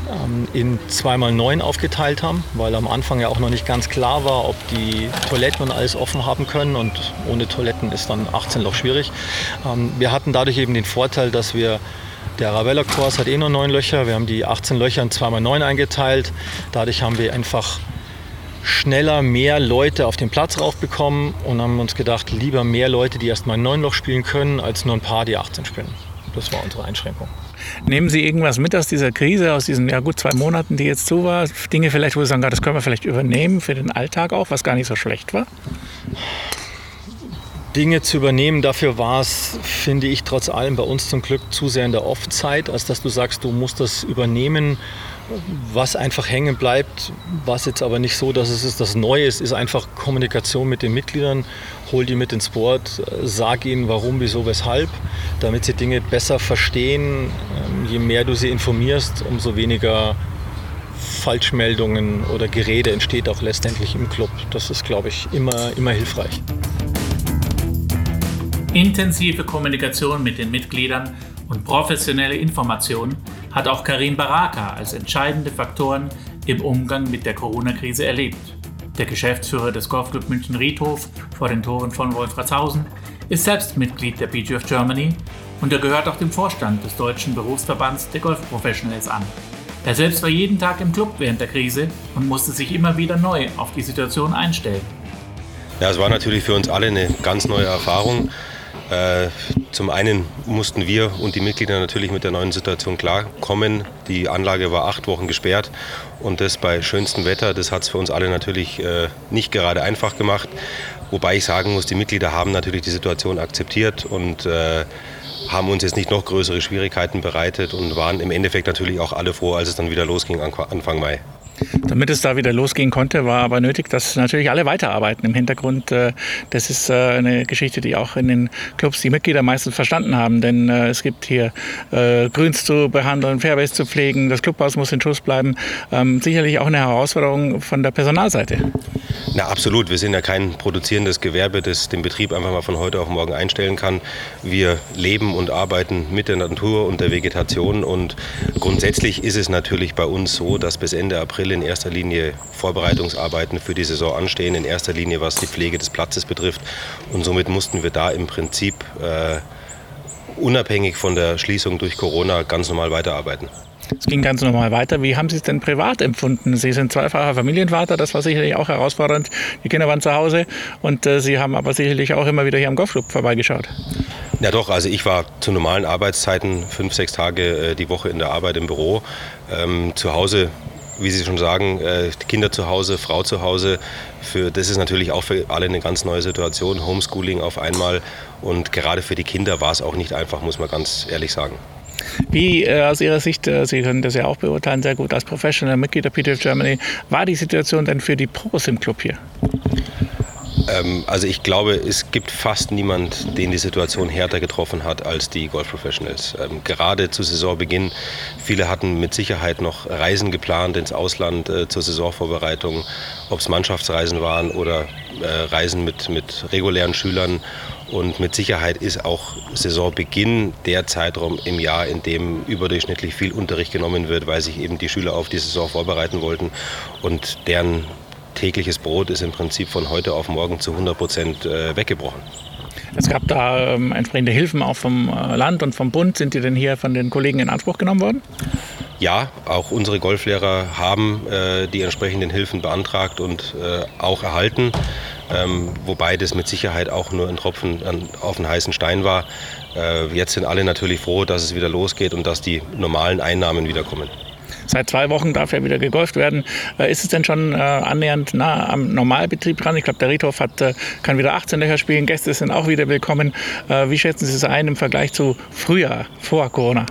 ähm, in 2x9 aufgeteilt haben, weil am Anfang ja auch noch nicht ganz klar war, ob die Toiletten und alles offen haben können und ohne Toiletten ist dann 18 Loch schwierig. Ähm, wir hatten dadurch eben den Vorteil, dass wir der Arabella Kurs hat eh nur neun Löcher. Wir haben die 18 Löcher in 2x9 eingeteilt. Dadurch haben wir einfach schneller mehr Leute auf den Platz raufbekommen und haben uns gedacht, lieber mehr Leute, die erst mal ein 9 Loch spielen können, als nur ein paar, die 18 spielen. Das war unsere Einschränkung. Nehmen Sie irgendwas mit aus dieser Krise, aus diesen ja gut zwei Monaten, die jetzt zu war? Dinge vielleicht, wo Sie sagen, das können wir vielleicht übernehmen für den Alltag auch, was gar nicht so schlecht war? Dinge zu übernehmen. Dafür war es, finde ich, trotz allem bei uns zum Glück zu sehr in der Off-Zeit, als dass du sagst, du musst das übernehmen. Was einfach hängen bleibt, was jetzt aber nicht so, dass es das Neue ist, ist einfach Kommunikation mit den Mitgliedern. Hol die mit ins Board, sag ihnen warum, wieso, weshalb, damit sie Dinge besser verstehen. Ähm, je mehr du sie informierst, umso weniger Falschmeldungen oder Gerede entsteht auch letztendlich im Club. Das ist, glaube ich, immer, immer hilfreich. Intensive Kommunikation mit den Mitgliedern und professionelle Information hat auch Karim Baraka als entscheidende Faktoren im Umgang mit der Corona-Krise erlebt. Der Geschäftsführer des Golfclub München Riedhof vor den Toren von Wolfratshausen ist selbst Mitglied der PGF Germany und er gehört auch dem Vorstand des deutschen Berufsverbands der Golf Professionals an. Er selbst war jeden Tag im Club während der Krise und musste sich immer wieder neu auf die Situation einstellen. Ja, es war natürlich für uns alle eine ganz neue Erfahrung. Äh, zum einen mussten wir und die Mitglieder natürlich mit der neuen Situation klarkommen. Die Anlage war acht Wochen gesperrt und das bei schönstem Wetter. Das hat es für uns alle natürlich äh, nicht gerade einfach gemacht. Wobei ich sagen muss, die Mitglieder haben natürlich die Situation akzeptiert und äh, haben uns jetzt nicht noch größere Schwierigkeiten bereitet und waren im Endeffekt natürlich auch alle froh, als es dann wieder losging Anfang Mai. Damit es da wieder losgehen konnte, war aber nötig, dass natürlich alle weiterarbeiten im Hintergrund. Äh, das ist äh, eine Geschichte, die auch in den Clubs die Mitglieder meistens verstanden haben, denn äh, es gibt hier Grüns zu behandeln, Fairways zu pflegen, das Clubhaus muss in Schuss bleiben. Ähm, sicherlich auch eine Herausforderung von der Personalseite. Na absolut, wir sind ja kein produzierendes Gewerbe, das den Betrieb einfach mal von heute auf morgen einstellen kann. Wir leben und arbeiten mit der Natur und der Vegetation und grundsätzlich ist es natürlich bei uns so, dass bis Ende April in erster Linie Vorbereitungsarbeiten für die Saison anstehen, in erster Linie was die Pflege des Platzes betrifft. Und somit mussten wir da im Prinzip äh, unabhängig von der Schließung durch Corona ganz normal weiterarbeiten. Es ging ganz normal weiter. Wie haben Sie es denn privat empfunden? Sie sind zweifacher Familienvater, das war sicherlich auch herausfordernd. Die Kinder waren zu Hause und äh, Sie haben aber sicherlich auch immer wieder hier am Golfclub vorbeigeschaut. Ja doch, also ich war zu normalen Arbeitszeiten fünf, sechs Tage äh, die Woche in der Arbeit im Büro. Ähm, zu Hause wie Sie schon sagen, äh, Kinder zu Hause, Frau zu Hause. Für, das ist natürlich auch für alle eine ganz neue Situation. Homeschooling auf einmal. Und gerade für die Kinder war es auch nicht einfach, muss man ganz ehrlich sagen. Wie äh, aus Ihrer Sicht, äh, Sie können das ja auch beurteilen, sehr gut als Professional Mitglied der PTF Germany, war die Situation denn für die Pros im Club hier? Ähm, also ich glaube, es gibt fast niemand, den die Situation härter getroffen hat als die Golf Professionals. Ähm, gerade zu Saisonbeginn, viele hatten mit Sicherheit noch Reisen geplant ins Ausland äh, zur Saisonvorbereitung, ob es Mannschaftsreisen waren oder äh, Reisen mit, mit regulären Schülern. Und mit Sicherheit ist auch Saisonbeginn der Zeitraum im Jahr, in dem überdurchschnittlich viel Unterricht genommen wird, weil sich eben die Schüler auf die Saison vorbereiten wollten und deren tägliches Brot ist im Prinzip von heute auf morgen zu 100 Prozent äh, weggebrochen. Es gab da ähm, entsprechende Hilfen auch vom äh, Land und vom Bund. Sind die denn hier von den Kollegen in Anspruch genommen worden? Ja, auch unsere Golflehrer haben äh, die entsprechenden Hilfen beantragt und äh, auch erhalten. Ähm, wobei das mit Sicherheit auch nur ein Tropfen an, auf einen heißen Stein war. Äh, jetzt sind alle natürlich froh, dass es wieder losgeht und dass die normalen Einnahmen wiederkommen. Seit zwei Wochen darf ja wieder gegolft werden. Äh, ist es denn schon äh, annähernd nah am Normalbetrieb dran? Ich glaube, der Riedhof hat, äh, kann wieder 18 Löcher spielen. Gäste sind auch wieder willkommen. Wie schätzen Sie es ein im Vergleich zu früher, vor Corona?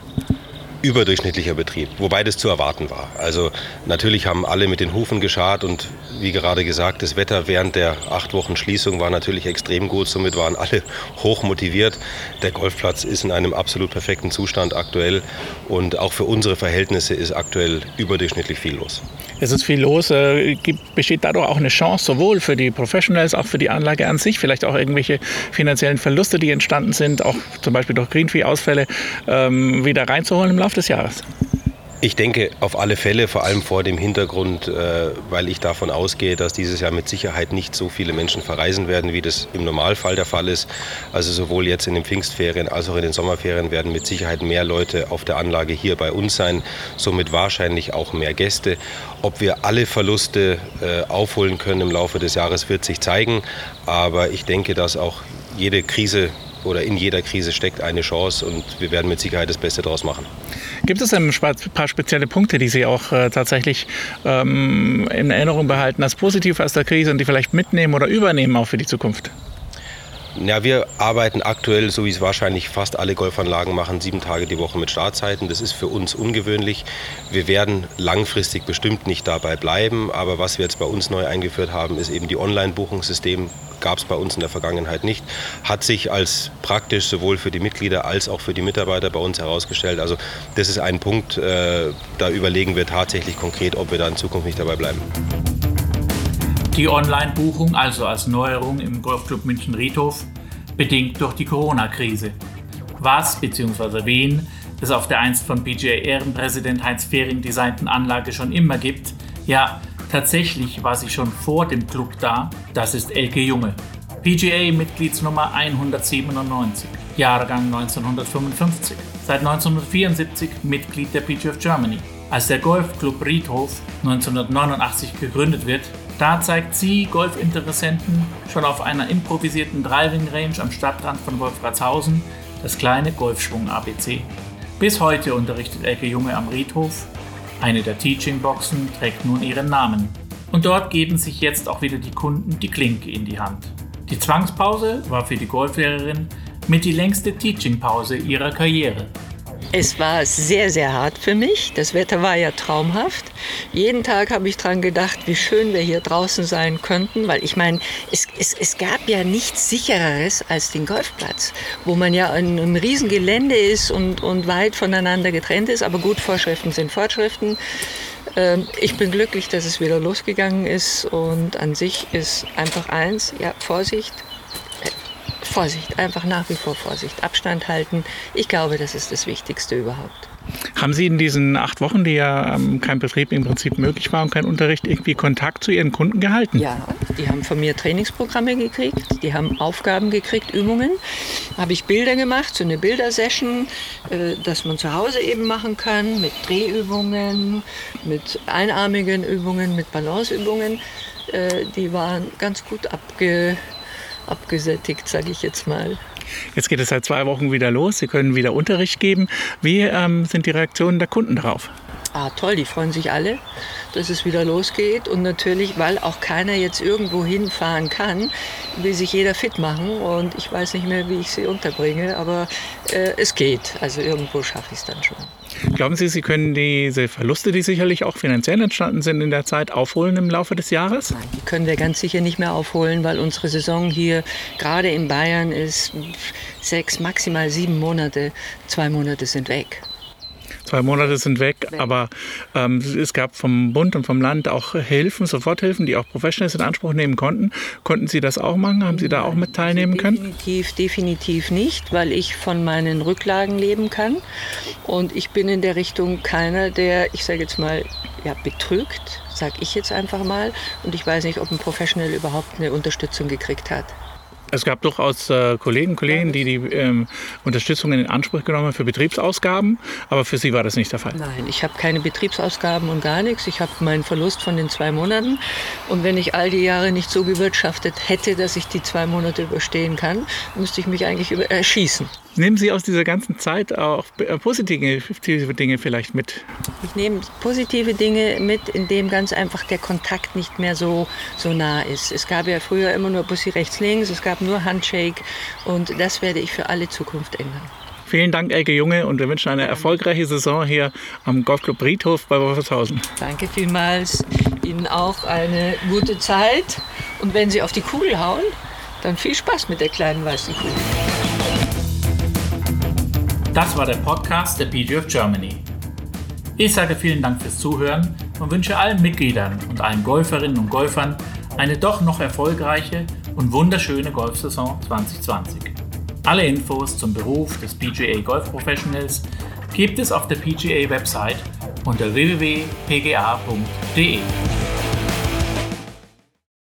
Überdurchschnittlicher Betrieb, wobei das zu erwarten war. Also natürlich haben alle mit den Hufen geschart und wie gerade gesagt, das Wetter während der acht Wochen Schließung war natürlich extrem gut, somit waren alle hoch motiviert. Der Golfplatz ist in einem absolut perfekten Zustand aktuell und auch für unsere Verhältnisse ist aktuell überdurchschnittlich viel los. Es ist viel los. Äh, besteht dadurch auch eine Chance, sowohl für die Professionals, auch für die Anlage an sich, vielleicht auch irgendwelche finanziellen Verluste, die entstanden sind, auch zum Beispiel durch Greenfee-Ausfälle, ähm, wieder reinzuholen im Laufe des Jahres? Ich denke auf alle Fälle, vor allem vor dem Hintergrund, äh, weil ich davon ausgehe, dass dieses Jahr mit Sicherheit nicht so viele Menschen verreisen werden, wie das im Normalfall der Fall ist. Also sowohl jetzt in den Pfingstferien als auch in den Sommerferien werden mit Sicherheit mehr Leute auf der Anlage hier bei uns sein, somit wahrscheinlich auch mehr Gäste. Ob wir alle Verluste äh, aufholen können im Laufe des Jahres, wird sich zeigen. Aber ich denke, dass auch jede Krise oder in jeder Krise steckt eine Chance und wir werden mit Sicherheit das Beste daraus machen. Gibt es ein paar spezielle Punkte, die Sie auch äh, tatsächlich ähm, in Erinnerung behalten als positiv aus der Krise und die vielleicht mitnehmen oder übernehmen auch für die Zukunft? Ja, wir arbeiten aktuell, so wie es wahrscheinlich fast alle Golfanlagen machen, sieben Tage die Woche mit Startzeiten. Das ist für uns ungewöhnlich. Wir werden langfristig bestimmt nicht dabei bleiben, aber was wir jetzt bei uns neu eingeführt haben, ist eben die Online-Buchungssystem. Gab es bei uns in der Vergangenheit nicht. Hat sich als praktisch sowohl für die Mitglieder als auch für die Mitarbeiter bei uns herausgestellt. Also das ist ein Punkt, äh, da überlegen wir tatsächlich konkret, ob wir da in Zukunft nicht dabei bleiben. Die Online-Buchung also als Neuerung im Golfclub München-Riedhof, bedingt durch die Corona-Krise. Was bzw. wen es auf der einst von PGA-Ehrenpräsident Heinz Fehring designten Anlage schon immer gibt, ja, tatsächlich war sie schon vor dem Club da, das ist Elke Junge. PGA-Mitgliedsnummer 197, Jahrgang 1955, seit 1974 Mitglied der PGA of Germany. Als der Golfclub Riedhof 1989 gegründet wird, da zeigt sie Golfinteressenten schon auf einer improvisierten Driving Range am Stadtrand von Wolfratshausen das kleine Golfschwung ABC. Bis heute unterrichtet Elke Junge am Riedhof. Eine der Teaching-Boxen trägt nun ihren Namen. Und dort geben sich jetzt auch wieder die Kunden die Klinke in die Hand. Die Zwangspause war für die Golflehrerin mit die längste Teaching-Pause ihrer Karriere. Es war sehr, sehr hart für mich. Das Wetter war ja traumhaft. Jeden Tag habe ich daran gedacht, wie schön wir hier draußen sein könnten, weil ich meine, es, es, es gab ja nichts sichereres als den Golfplatz, wo man ja in einem riesen Gelände ist und, und weit voneinander getrennt ist. Aber gut, Vorschriften sind Fortschriften. Ähm, ich bin glücklich, dass es wieder losgegangen ist und an sich ist einfach eins, ja, Vorsicht, Vorsicht, einfach nach wie vor Vorsicht, Abstand halten. Ich glaube, das ist das Wichtigste überhaupt. Haben Sie in diesen acht Wochen, die ja ähm, kein Betrieb im Prinzip möglich war und kein Unterricht, irgendwie Kontakt zu Ihren Kunden gehalten? Ja, die haben von mir Trainingsprogramme gekriegt, die haben Aufgaben gekriegt, Übungen. Habe ich Bilder gemacht, so eine Bildersession, äh, dass man zu Hause eben machen kann, mit Drehübungen, mit einarmigen Übungen, mit Balanceübungen. Äh, die waren ganz gut abge abgesättigt, sage ich jetzt mal. Jetzt geht es seit zwei Wochen wieder los. Sie können wieder Unterricht geben. Wie ähm, sind die Reaktionen der Kunden darauf? Ah, toll, die freuen sich alle, dass es wieder losgeht. Und natürlich, weil auch keiner jetzt irgendwo hinfahren kann, will sich jeder fit machen. Und ich weiß nicht mehr, wie ich sie unterbringe, aber äh, es geht. Also irgendwo schaffe ich es dann schon. Glauben Sie, Sie können diese Verluste, die sicherlich auch finanziell entstanden sind in der Zeit, aufholen im Laufe des Jahres? Nein, die können wir ganz sicher nicht mehr aufholen, weil unsere Saison hier gerade in Bayern ist sechs, maximal sieben Monate. Zwei Monate sind weg. Zwei Monate sind weg, aber ähm, es gab vom Bund und vom Land auch Hilfen, Soforthilfen, die auch Professionals in Anspruch nehmen konnten. Konnten Sie das auch machen? Haben Sie da auch mit teilnehmen können? Definitiv, definitiv nicht, weil ich von meinen Rücklagen leben kann. Und ich bin in der Richtung keiner, der, ich sage jetzt mal, ja, betrügt, sage ich jetzt einfach mal. Und ich weiß nicht, ob ein Professional überhaupt eine Unterstützung gekriegt hat. Es gab durchaus äh, Kollegen Kollegen, die die ähm, Unterstützung in Anspruch genommen haben für Betriebsausgaben, aber für Sie war das nicht der Fall. Nein, ich habe keine Betriebsausgaben und gar nichts. Ich habe meinen Verlust von den zwei Monaten und wenn ich all die Jahre nicht so gewirtschaftet hätte, dass ich die zwei Monate überstehen kann, müsste ich mich eigentlich erschießen. Nehmen Sie aus dieser ganzen Zeit auch äh, positive Dinge vielleicht mit? Ich nehme positive Dinge mit, indem ganz einfach der Kontakt nicht mehr so, so nah ist. Es gab ja früher immer nur Bussi rechts, links, es gab nur Handshake und das werde ich für alle Zukunft ändern. Vielen Dank, Elke Junge, und wir wünschen eine erfolgreiche Saison hier am Golfclub Riedhof bei Wolfershausen. Danke vielmals. Ihnen auch eine gute Zeit. Und wenn Sie auf die Kugel hauen, dann viel Spaß mit der kleinen weißen Kugel. Das war der Podcast der PGF Germany. Ich sage vielen Dank fürs Zuhören und wünsche allen Mitgliedern und allen Golferinnen und Golfern eine doch noch erfolgreiche und wunderschöne Golfsaison 2020. Alle Infos zum Beruf des PGA Golf Professionals gibt es auf der PGA Website unter www.pga.de.